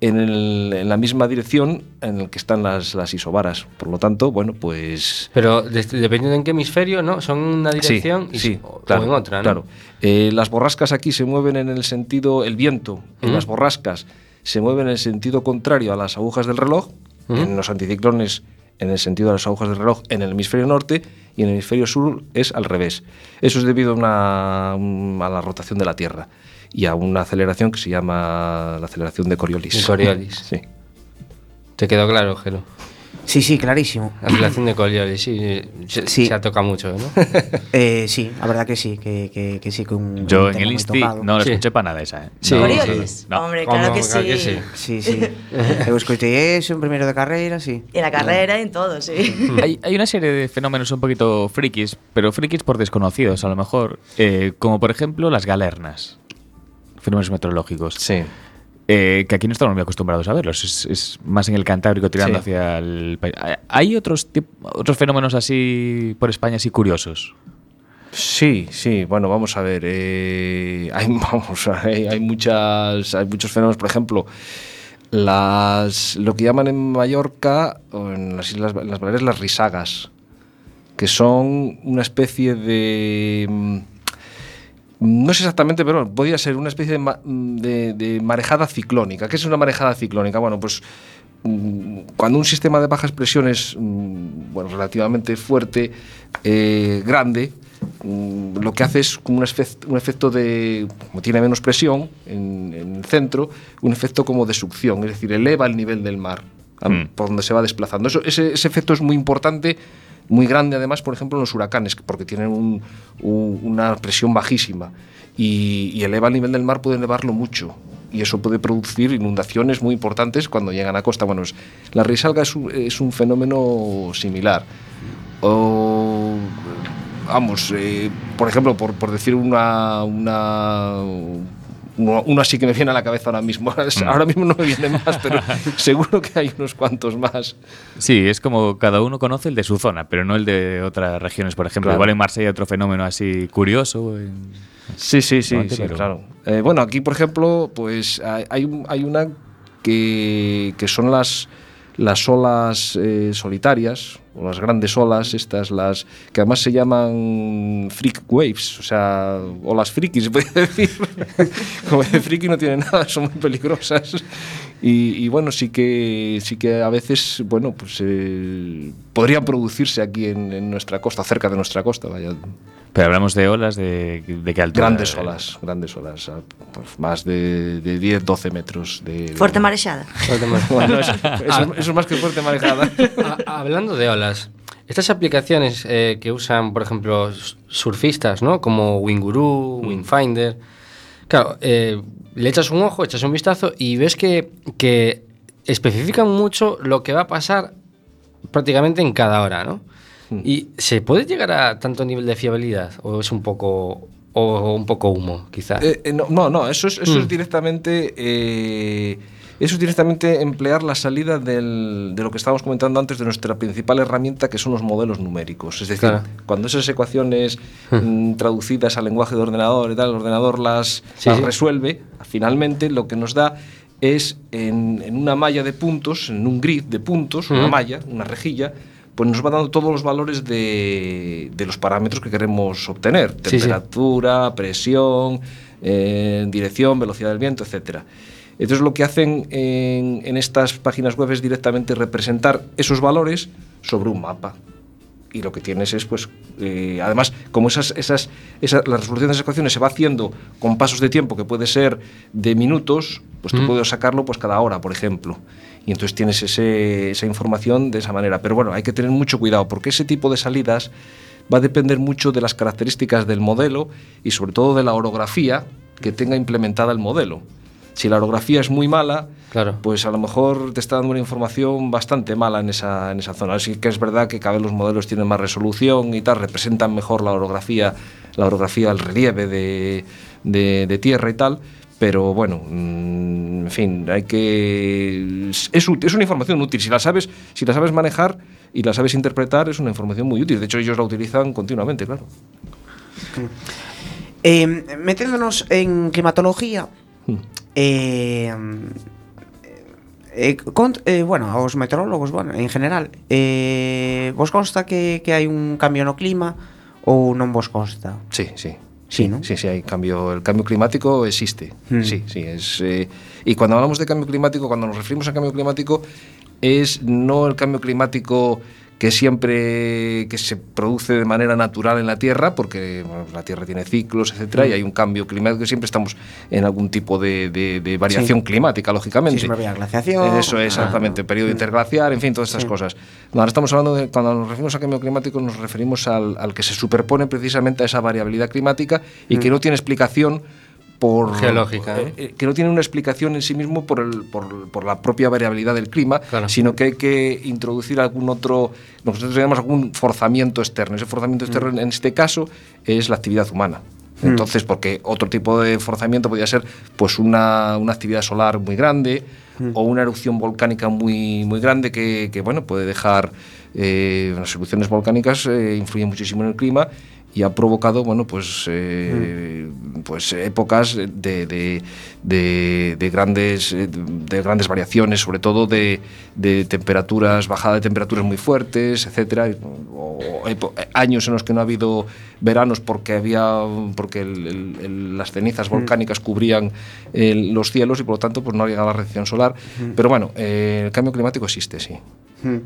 en, el- en la misma dirección en la que están las, las isobaras. Por lo tanto, bueno, pues... Pero dependiendo en qué hemisferio, ¿no? Son una dirección sí, y, sí, o, claro, o en otra, ¿no? Claro. Eh, las borrascas aquí se mueven en el sentido, el viento en las borrascas se mueve en el sentido contrario a las agujas del reloj, en los anticiclones en el sentido de las agujas del reloj en el hemisferio norte y en el hemisferio sur es al revés. Eso es debido a, una- un- a la rotación de la Tierra y a una aceleración que se llama la aceleración de Coriolis. De Coriolis. Sí. ¿Te quedó claro, Jero? Sí, sí, clarísimo. La relación de Coriolis, sí, se, Sí. se ha tocado mucho, ¿no? Eh, sí, la verdad que sí, que, que, que sí, que un, Yo un en el Insti no lo Sí. escuché para nada esa. ¿eh? Sí, No, Coriolis. no. Hombre, claro que sí. Claro que sí. Sí, sí. Eu escoitei eso en primeiro de carreira, sí. En la carrera y en todo, sí. Hay, hay una serie de fenómenos un poquito frikis, pero frikis por desconocidos a lo mejor, eh, como por ejemplo las galernas, fenómenos meteorológicos. Sí. Eh, que aquí no estamos muy acostumbrados a verlos, es, es más en el Cantábrico tirando Sí. hacia el país. ¿Hay- ¿Hay otros, otros fenómenos así por España así curiosos? Sí, sí, bueno, vamos a ver. eh, hay, vamos, hay, hay muchas, hay muchos fenómenos, por ejemplo, las, lo que llaman en Mallorca o en las Islas en las Baleares las risagas, que son una especie de... mm, No sé exactamente, pero podría ser una especie de, ma- de- de marejada ciclónica. ¿Qué es una marejada ciclónica? Bueno, pues mm, cuando un sistema de bajas presiones, mm, bueno, relativamente fuerte, eh, grande, mm, lo que hace es como un, efect- un efecto de, como tiene menos presión en, en el centro, un efecto como de succión, es decir, eleva el nivel del mar Mm. por donde se va desplazando. Eso, ese, ese efecto es muy importante, muy grande además, por ejemplo, los huracanes, porque tienen un- un- una presión bajísima y, eleva el nivel del mar, puede elevarlo mucho. Y eso puede producir inundaciones muy importantes cuando llegan a costa. Bueno, la risalga es un, fenómeno similar. O, vamos, eh, por ejemplo, por, decir una, uno, uno así que me viene a la cabeza ahora mismo. Ahora mismo no me vienen más, pero seguro que hay unos cuantos más. Sí, es como cada uno conoce el de su zona, pero no el de otras regiones. Por ejemplo, Claro. igual en Marsella hay otro fenómeno así curioso. en- Sí, sí, sí, sí, pero- claro. Eh, bueno, aquí, por ejemplo, pues hay, hay una que, que son las, las olas eh, solitarias, o las grandes olas, estas, las que además se llaman freak waves, o sea, olas frikis, se puede decir. Como de friki no tiene nada, son muy peligrosas. Y, y bueno, sí que, sí que a veces, bueno, pues eh, podrían producirse aquí en, en nuestra costa, cerca de nuestra costa, vaya. Pero hablamos de olas de, de qué altura. Grandes olas, grandes olas, pues, más de, de 10, 12 metros de... Fuerte marexada. Bueno, eso, eso- eso es más que fuerte marejada. Ha- Hablando de olas, estas aplicaciones eh, que usan, por ejemplo, surfistas, ¿no? Como Winguru, Wingfinder. Claro, eh, le echas un ojo, echas un vistazo y ves que, que especifican mucho lo que va a pasar prácticamente en cada hora, ¿no? ¿Y se puede llegar a tanto nivel de fiabilidad? ¿O es un poco, o un poco humo, quizá? Eh, eh, no, no, eso es, eso Mm. es directamente. eh, eso es directamente emplear la salida del- de lo que estábamos comentando antes de nuestra principal herramienta, que son los modelos numéricos. Es decir, Claro. cuando esas ecuaciones mm, traducidas al lenguaje de ordenador y tal, el ordenador las, Sí, las sí. resuelve, finalmente lo que nos da es en, en una malla de puntos, en un grid de puntos, una malla, una rejilla, pues nos va dando todos los valores de, de los parámetros que queremos obtener. Sí, sí. Temperatura, presión, eh, dirección, velocidad del viento, etcétera. Entonces lo que hacen en, en estas páginas web es directamente representar esos valores sobre un mapa. Y lo que tienes es, pues, eh, además, como esas, esas, esa- la resolución de esas ecuaciones se va haciendo con pasos de tiempo que puede ser de minutos, pues tú Mm. puedes sacarlo pues cada hora, por ejemplo. Y entonces tienes ese- esa información de esa manera. Pero bueno, hay que tener mucho cuidado porque ese tipo de salidas va a depender mucho de las características del modelo y sobre todo de la orografía que tenga implementada el modelo. Si la orografía es muy mala, Claro. pues a lo mejor te está dando una información bastante mala en esa, en esa zona. Así que es verdad que cada vez los modelos tienen más resolución y tal, representan mejor la orografía, la orografía, el relieve de, de- de tierra y tal. Pero bueno, mm, en fin, hay que. Es, es una información útil. Si la sabes, si la sabes manejar y la sabes interpretar, es una información muy útil. De hecho, ellos la utilizan continuamente, claro. Eh, meténdonos en climatología, Mm. eh, eh, eh, bueno, aos meteorólogos, bueno, en general, eh, vos consta que, que hai un cambio no clima ou non vos consta? Sí, sí. Sí, ¿no? Sí, sí, hay cambio. El cambio climático existe. Mm. Sí, sí. Es, eh, y cuando hablamos de cambio climático, cuando nos referimos al cambio climático, es no el cambio climático que siempre que se produce de manera natural en la Tierra, porque bueno, la Tierra tiene ciclos, etcétera, Mm. y hay un cambio climático, siempre estamos en algún tipo de, de- de variación Sí. climática, lógicamente. Vía glaciación. Eso es, Ah, exactamente, periodo interglaciar, en fin, todas estas Sí. cosas. Ahora estamos hablando de, cuando nos referimos a cambio climático, nos referimos al, al que se superpone precisamente a esa variabilidad climática y Mm. que no tiene explicación por Geológica, eh, eh, que no tiene una explicación en sí mismo por, el, por, por la propia variabilidad del clima, Claro. sino que hay que introducir algún otro, nosotros llamamos algún forzamiento externo. Ese forzamiento externo en este caso es la actividad humana. Entonces, porque otro tipo de forzamiento podría ser pues una, una actividad solar muy grande o una erupción volcánica muy, muy grande que, que, bueno, puede dejar eh, las erupciones volcánicas eh, influyen muchísimo en el clima y ha provocado bueno pues eh, pues épocas de, de- de- de grandes eh, de grandes variaciones sobre todo de, temperaturas bajada de temperaturas muy fuertes etcétera o años en los que no ha habido veranos porque había porque el- el- el- las cenizas volcánicas cubrían el- los cielos y por lo tanto pues no ha llegado la radiación solar. Pero bueno eh, el cambio climático existe sí. Mm.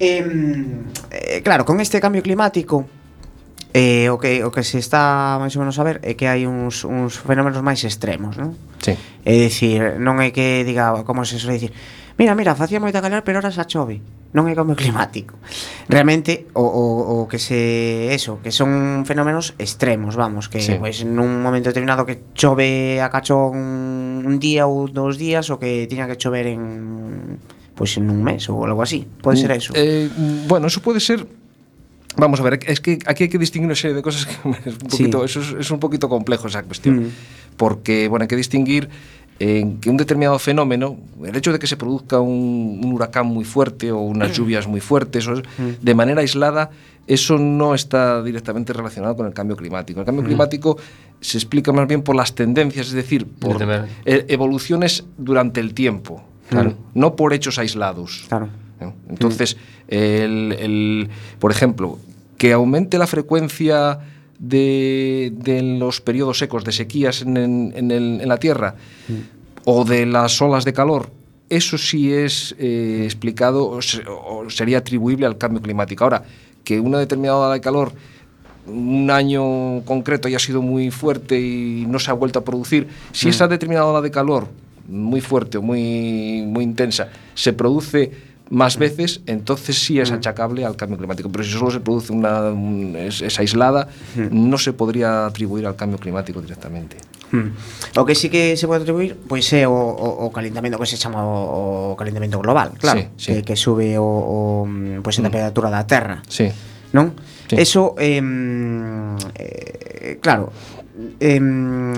Em, eh, claro, con este cambio climático Eh, o, que, o que se está máis ou menos a ver é que hai uns, uns fenómenos máis extremos, non? Sí. É dicir, non é que diga, como se suele dicir, mira, mira, facía moita calor, pero ahora xa chove. Non é cambio climático. Realmente, o, o, o que se... Eso, que son fenómenos extremos, vamos, que sí. pois, nun momento determinado que chove a cachón un día ou dos días, o que tiña que chover en pois pues, en un mes ou algo así. Pode mm, ser eso. Eh, bueno, eso pode ser Vamos a ver, es que aquí hay que distinguir una serie de cosas que es un Sí. poquito, eso es, es un poquito complejo esa cuestión. Mm. Porque, bueno, hay que distinguir en que un determinado fenómeno, el hecho de que se produzca un, un huracán muy fuerte o unas lluvias muy fuertes, o es- de manera aislada, eso no está directamente relacionado con el cambio climático. El cambio climático se explica más bien por las tendencias, es decir, por e- evoluciones durante el tiempo, claro, no por hechos aislados. Claro ¿no? Entonces, el, el- por ejemplo, que aumente la frecuencia de, de los periodos secos, de sequías en, en- en el- en la Tierra, o de las olas de calor, eso sí es eh, explicado o, se- o sería atribuible al cambio climático. Ahora, que una determinada ola de calor un año concreto haya sido muy fuerte y no se ha vuelto a producir, si Mm. esa determinada ola de calor muy fuerte o muy, muy intensa se produce más veces, entonces sí es mm. achacable al cambio climático. Pero si solo se produce una, es, es aislada, mm. no se podría atribuir al cambio climático directamente. Hmm. O que sí que se pode atribuir pois é eh, o, o, o calentamento que se chama o, o calentamento global, claro, sí, sí. Que, que sube o, o pois a mm. temperatura da Terra. Sí. Non? Sí. Eso eh, eh, claro, eh,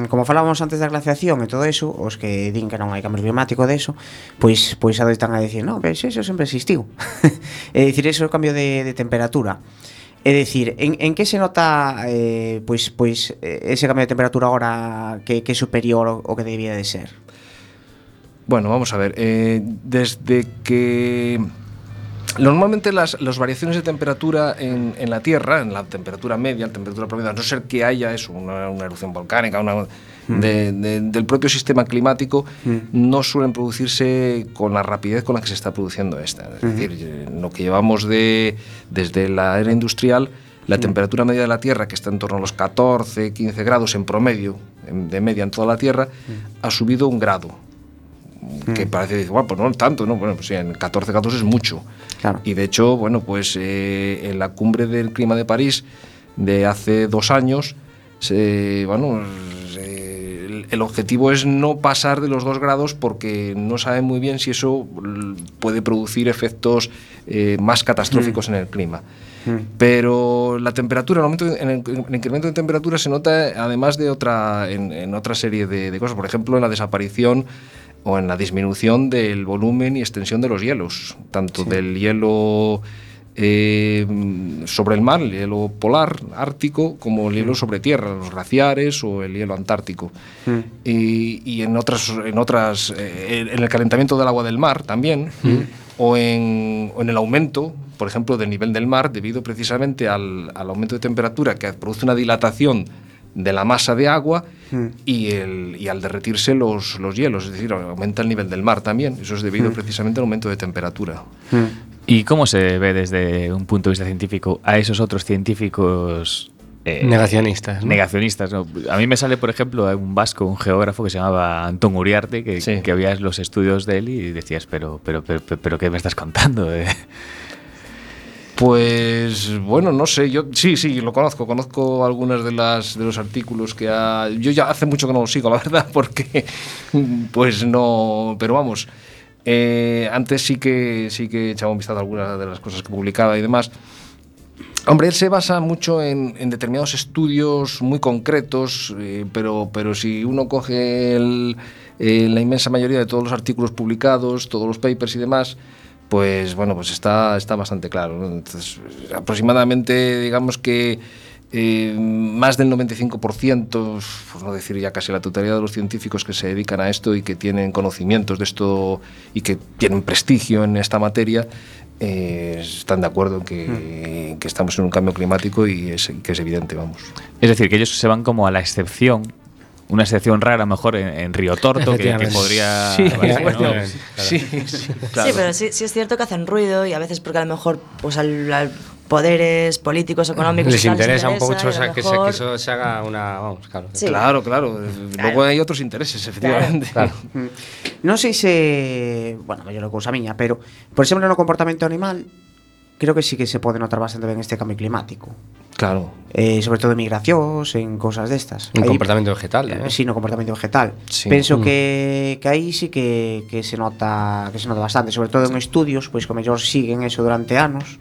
como falábamos antes da glaciación e todo eso, os que din que non hai cambio climático de eso, pois pois adoitan a decir, non, pero eso sempre existiu. é dicir, eso é o cambio de, de temperatura. É dicir, en, en que se nota eh, pois, pois eh, ese cambio de temperatura agora que, que é superior ao, ao que debía de ser? Bueno, vamos a ver, eh, desde que Normalmente las, las variaciones de temperatura en, en la Tierra, en la temperatura media, en temperatura promedio, a no ser que haya eso, una, una erupción volcánica, una, de- de- del propio sistema climático, no suelen producirse con la rapidez con la que se está produciendo esta. Es decir, lo que llevamos de, desde la era industrial, la temperatura media de la Tierra, que está en torno a los 14, 15 grados en promedio, de media en toda la Tierra, ha subido un grado que parece, bueno, pues no tanto, ¿no? Bueno, pues en 14 grados es mucho. Claro. Y de hecho, bueno, pues eh, en la cumbre del clima de París de hace dos años, se, bueno, se- el, objetivo es no pasar de los dos grados porque no saben muy bien si eso puede producir efectos eh, más catastróficos en el clima. Pero la temperatura, el, aumento de- en el, el incremento de temperatura se nota además de otra, en, en otra serie de, de cosas. Por ejemplo, en la desaparición o en la disminución del volumen y extensión de los hielos, tanto del hielo eh, sobre el mar, el hielo polar, ártico, como el hielo sobre tierra, los glaciares o el hielo antártico. Y, y en otras, en, otras eh, en el calentamiento del agua del mar también, o, en, o en el aumento, por ejemplo, del nivel del mar, debido precisamente al, al aumento de temperatura que produce una dilatación de la masa de agua y, el, y al derretirse los, los hielos, es decir, aumenta el nivel del mar también. Eso es debido precisamente al aumento de temperatura. ¿Y cómo se ve desde un punto de vista científico a esos otros científicos eh, Negacionistas. ¿no? negacionistas? ¿no? A mí me sale, por ejemplo, un vasco, un geógrafo que se llamaba Antón Uriarte, que, Sí. que habías los estudios de él y decías, pero, pero, pero, pero, pero ¿qué me estás contando? eh?". Pues bueno, no sé, yo sí, sí, lo conozco, conozco algunas de las de los artículos que ha yo ya hace mucho que no lo sigo, la verdad, porque pues no, pero vamos, eh, antes sí que sí que echaba un vistazo a algunas de las cosas que publicaba y demás. Hombre, él se basa mucho en, en determinados estudios muy concretos, eh, pero, pero si uno coge el- eh, la inmensa mayoría de todos los artículos publicados, todos los papers y demás, pues bueno, pues está, está bastante claro. ¿no? Entonces, aproximadamente, digamos que eh, más del 95%, por no decir ya casi la totalidad de los científicos que se dedican a esto y que tienen conocimientos de esto y que tienen prestigio en esta materia, eh, están de acuerdo en que, que estamos en un cambio climático y es, que es evidente, vamos. Es decir, que ellos se van como a la excepción, una excepción rara, a lo mejor en, en Río Torto, que, que podría. Sí, bueno, bueno, sí, sí, Sí, pero sí, sí es cierto que hacen ruido y a veces porque a lo mejor pues al, al poderes políticos, económicos Les interesa un poco o sea, lo que, se- que eso se haga una. Vamos, claro. Sí. Claro, claro. Luego hay otros intereses, efectivamente. Claro. Non sei se, bueno, mellor cousa miña, pero por exemplo no comportamento animal creo que sí que se pode notar bastante ben este cambio climático. Claro. Eh, sobre todo en migracións, en cousas destas. Un Aí- comportamento vegetal. Eh, ¿eh? Sí, no comportamento vegetal. Sí. Penso Mm. que, que aí sí que, que se nota que se nota bastante, sobre todo en estudios, pois que mellor siguen eso durante anos,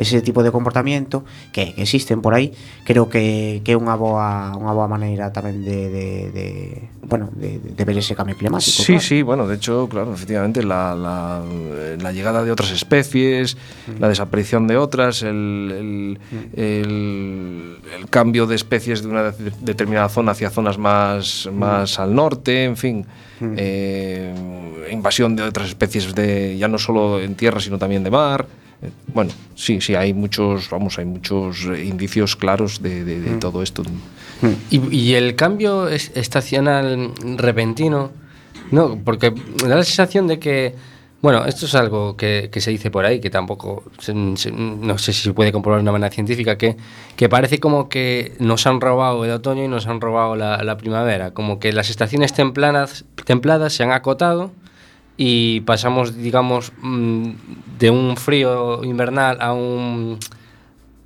ese tipo de comportamiento que, que existen por aí, creo que, que é unha boa unha boa maneira tamén de, de, de bueno, de, de ver ese cambio climático. Sí, claro. sí, bueno, de hecho, claro, efectivamente, la, la- la llegada de otras especies, la desaparición de otras, el, el- el- el cambio de especies de una de- determinada zona hacia zonas más, más al norte, en fin, eh, invasión de otras especies de ya no solo en tierra, sino también de mar. Eh, Bueno, sí, sí, hay muchos, vamos, hay muchos eh, indicios claros de, de- de todo esto. Y, y el cambio es- estacional repentino, no, porque da la sensación de que Bueno, esto es algo que, que se dice por ahí, que tampoco, se- se- no sé si se puede comprobar de una manera científica, que, que parece como que nos han robado el otoño y nos han robado la, la primavera, como que las estaciones templadas, templadas se han acotado y pasamos, digamos, mm, de un frío invernal a un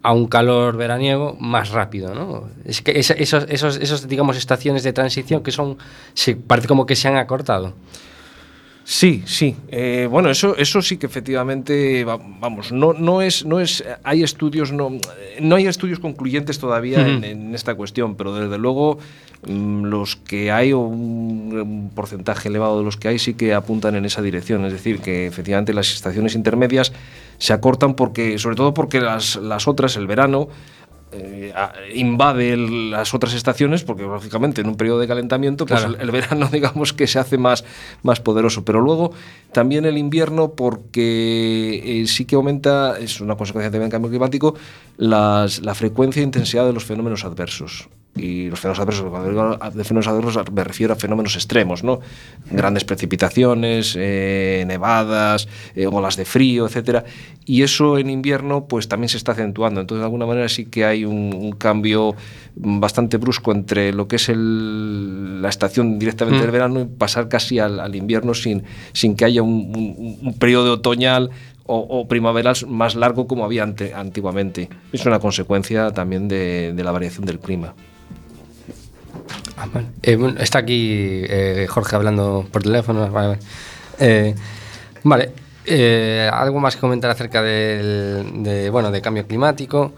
a un calor veraniego más rápido, ¿no? Es que esa- esos, esos, esos, digamos, estaciones de transición que son, se, parece como que se han acortado. Sí, sí. Eh, bueno, eso, eso sí que efectivamente, va- vamos, no, no es, no es, hay estudios, no, no hay estudios concluyentes todavía en, en esta cuestión, pero desde luego los que hay o un, porcentaje elevado de los que hay sí que apuntan en esa dirección, es decir, que efectivamente las estaciones intermedias se acortan porque, sobre todo porque las, las otras, el verano, eh, invade el- las otras estaciones porque lógicamente en un periodo de calentamiento pues Claro. el, el verano digamos que se hace más, más poderoso. Pero luego también el invierno porque eh, sí que aumenta es una consecuencia también del cambio climático las- la frecuencia e intensidad de los fenómenos adversos y los fenómenos adversos, cuando digo de fenómenos adversos me refiero a fenómenos extremos, ¿no? Grandes precipitaciones, eh, nevadas, eh, olas de frío, etcétera. Y eso en invierno, pues también se está acentuando. Entonces, de alguna manera sí que hay un, un cambio bastante brusco entre lo que es el- la estación directamente Mm. del verano y pasar casi al, al invierno sin, sin que haya un, un- un periodo otoñal o, o primaveral más largo como había ante- antiguamente. Es una consecuencia también de- de la variación del clima. Ah, vale. Eh, bueno, está aquí eh, Jorge hablando por teléfono. Vale, vale. Eh, vale, algo más que comentar acerca del de, bueno, de cambio climático.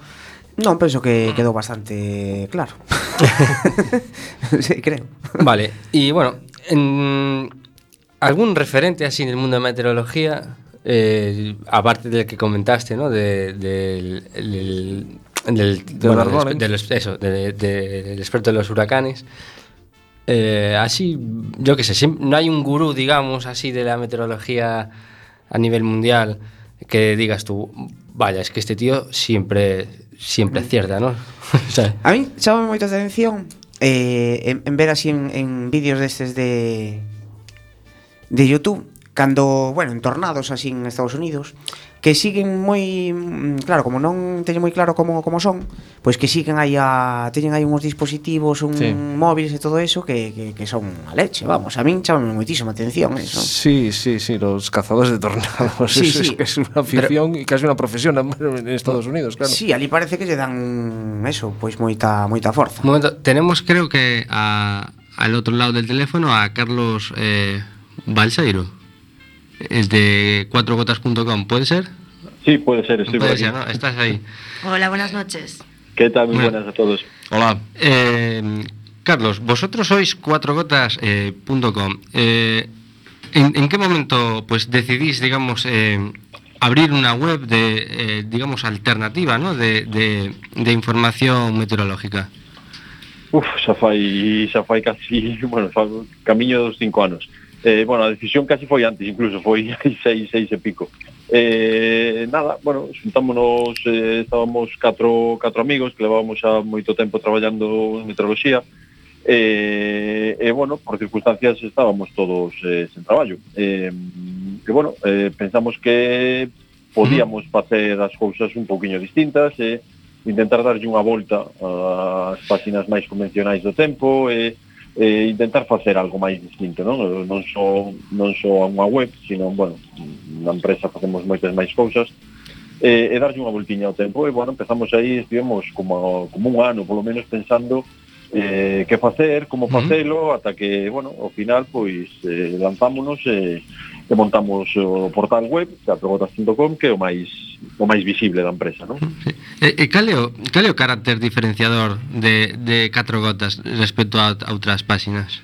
No, penso que quedou bastante claro. sí, creo. Vale, y bueno, en algún referente así en el mundo de meteorología, eh, aparte del que comentaste, ¿no? De- del, del, bueno, del, del- eso, de- de- del experto de los huracanes. Eh, así, yo qué sé, no hay un gurú, digamos, así de la meteorología a nivel mundial que digas tú, vaya, es que este tío siempre, siempre acierta, ¿no? O sea, A mí chamame moito a atención eh, en, en ver así en, en vídeos destes de de YouTube cando, bueno, en tornados así en Estados Unidos, que siguen moi, mm, claro, como non teñen moi claro como como son, pois que siguen aí a teñen aí uns dispositivos, un sí. móviles e todo eso que, que, que son a leche, vamos, a min chamame moitísima atención eso. Sí, sí, sí, los cazadores de tornados, sí, eso sí. es que es unha afición e casi unha profesión en Estados Unidos, claro. Sí, ali parece que lle dan eso, pois moita moita forza. Un momento, tenemos creo que a al otro lado del teléfono a Carlos eh, Balseiro. El de cuatrogotas.com, ¿puede ser? Sí, puede ser, estoy por Puede aquí. ser, ¿no? Estás ahí. Hola, buenas noches. ¿Qué tal? Muy buenas a todos. Hola. Eh, Carlos, vosotros sois cuatrogotas.com. Eh, ¿en, en qué momento pues decidís, digamos, eh, abrir una web de, eh, digamos, alternativa, ¿no? De, de- de información meteorológica. Uf, xa fai, xa fai casi, bueno, fa camiño dos cinco anos. Eh, bueno, a decisión casi foi antes, incluso foi seis, seis e pico. Eh, nada, bueno, xuntámonos, eh, estábamos catro, catro amigos que levábamos xa moito tempo traballando en meteoroloxía, e, eh, eh, bueno, por circunstancias estábamos todos eh, sen traballo. Eh, que, bueno, eh, pensamos que podíamos facer as cousas un poquinho distintas, e eh, intentar darlle unha volta ás páxinas máis convencionais do tempo, e eh, eh, intentar facer algo máis distinto, non? Non só, non só unha web, sino, bueno, na empresa facemos moitas máis cousas, eh, e darlle unha voltiña ao tempo, e, bueno, empezamos aí, estivemos como, como un ano, polo menos, pensando eh, que facer, como facelo, uh -huh. ata que, bueno, ao final, pois, eh, lanzámonos e, eh, e montamos o portal web, teatrogotas.com, que é o máis o máis visible da empresa, non? Sí. E, e cal, é o, cal é o carácter diferenciador de, de Catro Gotas respecto a, a outras páxinas?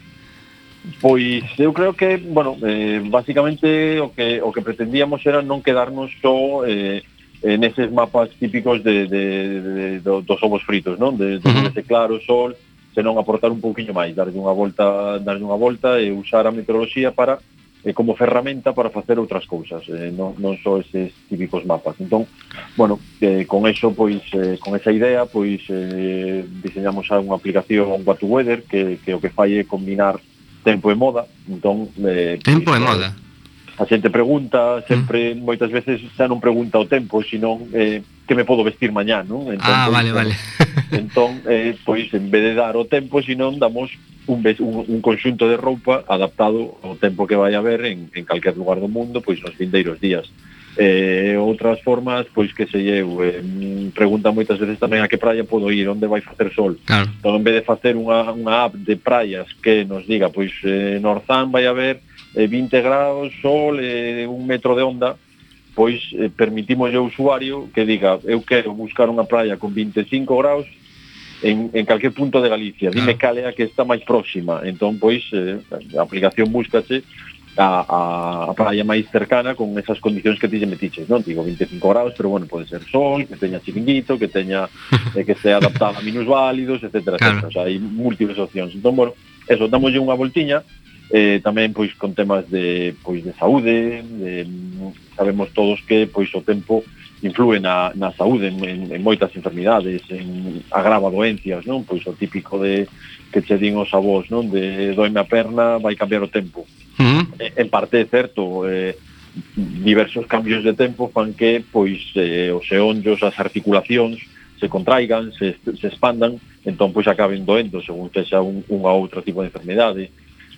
Pois eu creo que, bueno, eh, basicamente o que, o que pretendíamos era non quedarnos só eh, en eses mapas típicos de, de, de, de, dos ovos fritos, non? De, de, uh ese claro, sol, senón aportar un pouquiño máis, darlle unha volta, darlle unha volta e usar a meteoroloxía para eh, como ferramenta para facer outras cousas, eh, non, non só eses típicos mapas. Entón, bueno, eh, con eso, pois, eh, con esa idea, pois, eh, diseñamos xa unha aplicación What to Weather, que, que o que fai é combinar tempo e moda. Entón, eh, pois, tempo pois, e eh, moda? Eh, a xente pregunta, sempre mm. moitas veces xa non pregunta o tempo, sino eh, que me podo vestir mañá, non? Ah, entón, ah, vale, pois, vale. Entón, eh, pois, en vez de dar o tempo, sino damos un, ves, un, un conxunto de roupa adaptado ao tempo que vai haber en, en calquer lugar do mundo, pois nos vindeiros días. Eh, outras formas, pois que sei eu, eh, pregunta moitas veces tamén a que praia podo ir, onde vai facer sol. Claro. Entón, en vez de facer unha, unha app de praias que nos diga, pois eh, Norzán vai haber eh, 20 grados, sol e eh, un metro de onda, pois eh, permitimos ao usuario que diga eu quero buscar unha praia con 25 graus en, en calquer punto de Galicia, dime cal é a que está máis próxima. Entón, pois, eh, a aplicación búscase a, a praia máis cercana con esas condicións que ti lle metiches, non? Digo 25 graus, pero bueno, pode ser sol, que teña chiringuito, que teña eh, que estea adaptada a minusválidos, etcétera, claro. etcétera. O sea, hai múltiples opcións. Entón, bueno, eso, damoslle unha voltiña, eh, tamén pois con temas de pois de saúde, de, sabemos todos que pois o tempo influe na, na saúde en, en, en moitas enfermidades, en agrava doencias, non? Pois o típico de que che din os avós, non? De doime a perna, vai cambiar o tempo. Uh -huh. En parte é certo, eh, diversos cambios de tempo fan que pois eh, os eonllos, as articulacións se contraigan, se, se expandan, entón pois acaben doendo según que xa un, unha outra tipo de enfermidade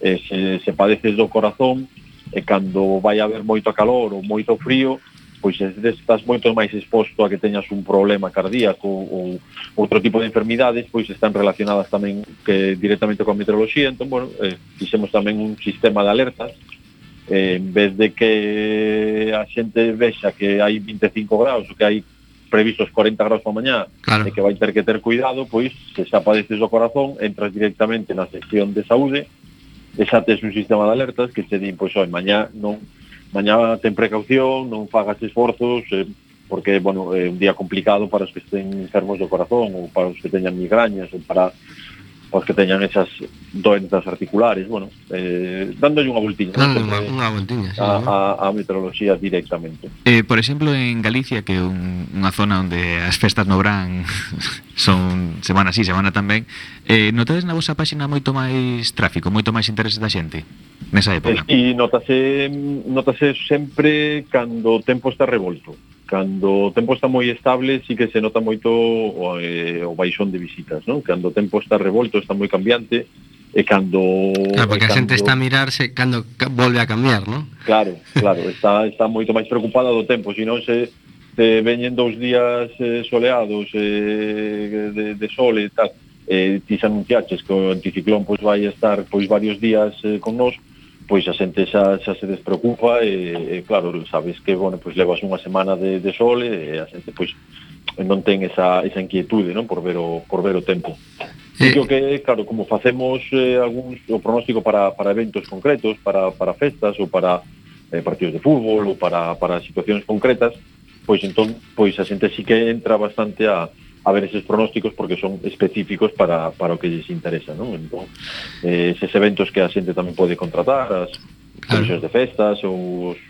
eh, se, se padeces do corazón e cando vai haber moito calor ou moito frío pois estás moito máis exposto a que teñas un problema cardíaco ou outro tipo de enfermidades, pois están relacionadas tamén que directamente coa meteoroloxía, entón, bueno, eh, fixemos tamén un sistema de alertas, eh, en vez de que a xente vexa que hai 25 graus, que hai previstos 40 graus pa mañá, claro. e que vai ter que ter cuidado, pois, se xa padeces o corazón, entras directamente na sección de saúde, desates un sistema de alertas que te din, pois, oi, mañá non mañá ten precaución, non fagas esforzos, eh, porque, bueno, é un día complicado para os que estén enfermos do corazón ou para os que teñan migrañas ou para os que teñan esas doenzas articulares, bueno, eh, dándolle unha voltiña. Ah, claro, ¿no? unha voltiña. Sí, a, a, a meteoroloxía directamente. Eh, por exemplo, en Galicia, que é un, unha zona onde as festas no verán son semana sí, semana tamén, eh, notades na vosa páxina moito máis tráfico, moito máis interese da xente nesa época? E, e notase, notase sempre cando o tempo está revolto. Cando o tempo está moi estable, sí que se nota moito o, eh, o baixón de visitas, non? Cando o tempo está revolto, está moi cambiante, e cando... Claro, porque cando... a xente está a mirarse cando volve a cambiar, non? Claro, claro, está, está moito máis preocupada do tempo, senón se te veñen dous días eh, soleados eh, de, de sol e tal, eh, ti xa anunciaches que o anticiclón pois vai estar pois varios días eh, con nós, pois a xente xa, xa se despreocupa e, e claro, sabes que bueno, pois levas unha semana de, de sol e a xente pois non ten esa, esa inquietude non? por ver o, por ver o tempo. Eh. E que, que claro, como facemos eh, algúns o pronóstico para, para eventos concretos, para, para festas ou para eh, partidos de fútbol ou para, para situacións concretas, pois entón pois a xente sí que entra bastante a, a ver eses pronósticos porque son específicos para, para o que lles interesa, non? Entón, eh, eses eventos que a xente tamén pode contratar, as comisións de festas ou os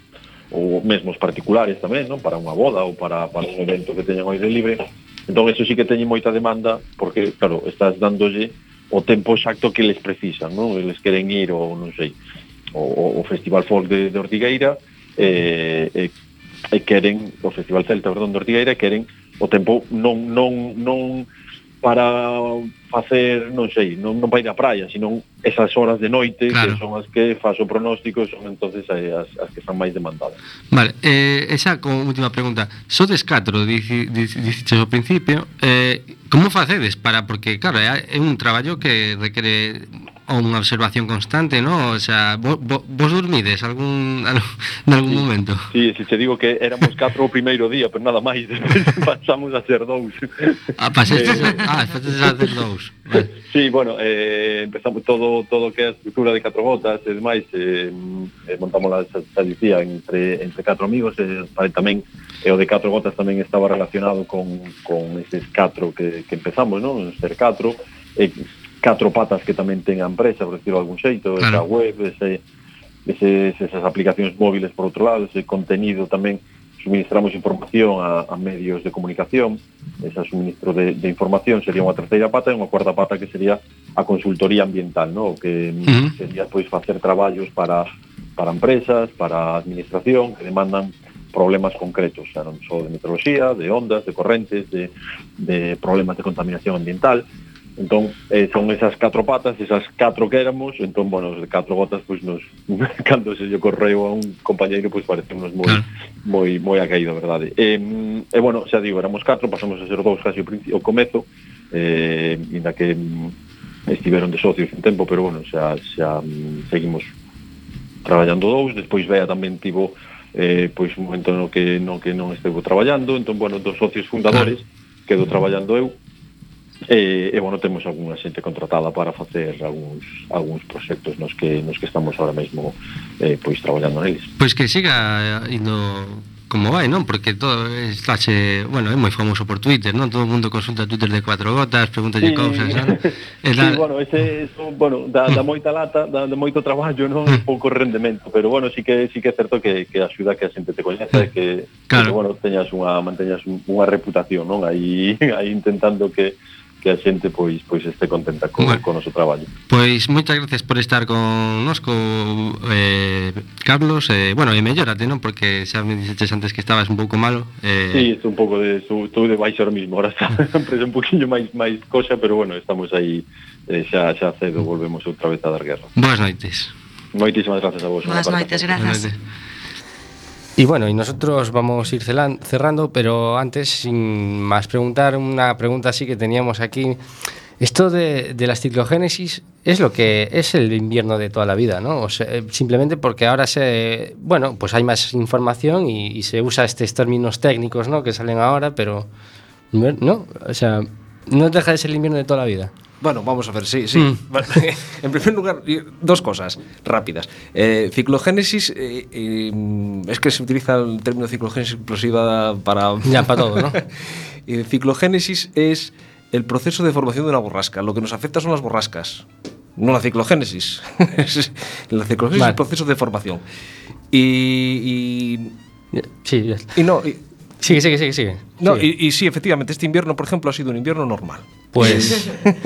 ou mesmo os particulares tamén, non? Para unha boda ou para, para un evento que teñan aire libre. Entón, eso sí que teñen moita demanda, porque, claro, estás dándolle o tempo exacto que les precisan, non? Eles queren ir ou non sei, o, o Festival Folk de, de Ortigueira, eh, eh, e queren, o Festival Celta, perdón, de Ortigueira, queren o tempo non, non, non para facer, non sei, non, non para ir á praia, sino esas horas de noite claro. que son as que faz o pronóstico son entonces as, as que están máis demandadas. Vale, eh, esa como última pregunta. Sodes 4, dices ao principio, eh, como facedes para, porque claro, é un traballo que requere ou unha observación constante, ¿no? O sea, vos, vos dormides algún, algún sí, momento? Sí, se si te digo que éramos catro o primeiro día, pero nada máis, pasamos a ser dous. Ah, pasaste eh, a, ah, a ser dous. Vale. Sí, bueno, eh, empezamos todo todo que é a estructura de catro botas, e demais, eh, eh montamos a tradicía entre, entre catro amigos, e eh, tamén, e o de catro botas tamén estaba relacionado con, con eses catro que, que empezamos, non? Ser catro, e eh, catro patas que tamén ten a empresa, por decirlo algún xeito, claro. esa web, ese, ese, esas aplicacións móviles por outro lado, ese contenido tamén suministramos información a, a medios de comunicación, ese suministro de, de información sería unha terceira pata e unha cuarta pata que sería a consultoría ambiental, ¿no? que uh -huh. sería pois facer traballos para para empresas, para administración que demandan problemas concretos, xa non só de meteoroloxía, de ondas, de correntes, de, de problemas de contaminación ambiental. Entón, eh, son esas catro patas, esas catro que éramos, entón, bueno, os de catro gotas, pois, nos, cando se lle correu a un compañeiro, pois, parecemos moi, claro. moi, moi acaído, verdade. E, eh, eh, bueno, xa digo, éramos catro, pasamos a ser dous casi o, o comezo, eh, inda que mm, estiveron de socios un tempo, pero, bueno, xa, xa mm, seguimos traballando dous, despois Bea tamén tivo eh, pois un momento no que, no que non estivo traballando, entón, bueno, dos socios fundadores claro. quedo traballando eu, E, e bueno, temos algunha xente contratada para facer algúns, algúns proxectos nos que, nos que estamos ahora mesmo eh, pois traballando neles. Pois que siga indo como vai, non? Porque todo está bueno, é moi famoso por Twitter, non? Todo o mundo consulta Twitter de cuatro gotas, pregúntalle sí. cousas, non? É la... sí, bueno, ese eso, bueno, da, da mm. moita lata, da, da moito traballo, non? Mm. Un pouco rendemento, pero bueno, sí que sí que é certo que, que axuda que a xente te coñeza, mm. que, claro. que bueno, teñas unha manteñas unha reputación, non? Aí aí intentando que que a xente pois pois este contenta co, bueno, co noso traballo. Pois moitas gracias por estar con nosco eh, Carlos, eh, bueno, e mellórate, non? Porque xa me dixetes antes que estabas un pouco malo. Eh... Sí, estou un pouco de estou de baixo ahora mismo, ahora está presa un poquinho máis máis cosa, pero bueno, estamos aí eh, xa xa cedo volvemos outra vez a dar guerra. Boas noites. Moitísimas gracias a vos. Boas noites, grazas. Boas noites. Y bueno, y nosotros vamos a ir cerrando, pero antes, sin más preguntar, una pregunta así que teníamos aquí. Esto de, de las ciclogénesis es lo que es el invierno de toda la vida, ¿no? O sea, eh, simplemente porque ahora se, bueno, pues hay más información y, y se usa estos términos técnicos, ¿no? Que salen ahora, pero no, o sea, no deja de ser el invierno de toda la vida. Bueno, vamos a ver, sí, sí. Mm. En primer lugar, dos cosas rápidas. Eh, ciclogénesis, eh, eh, es que se utiliza el término ciclogénesis explosiva para... Ya, para todo, ¿no? Ciclogénesis es el proceso de formación de una borrasca. Lo que nos afecta son las borrascas, no la ciclogénesis. Es- la ciclogénesis Vale. es el proceso de formación. Y... y Sí, ya está. y no, y- Sigue, sigue, sigue, sigue. no Sigue. y, y sí, efectivamente, este invierno, por ejemplo, ha sido un invierno normal. Pues, pues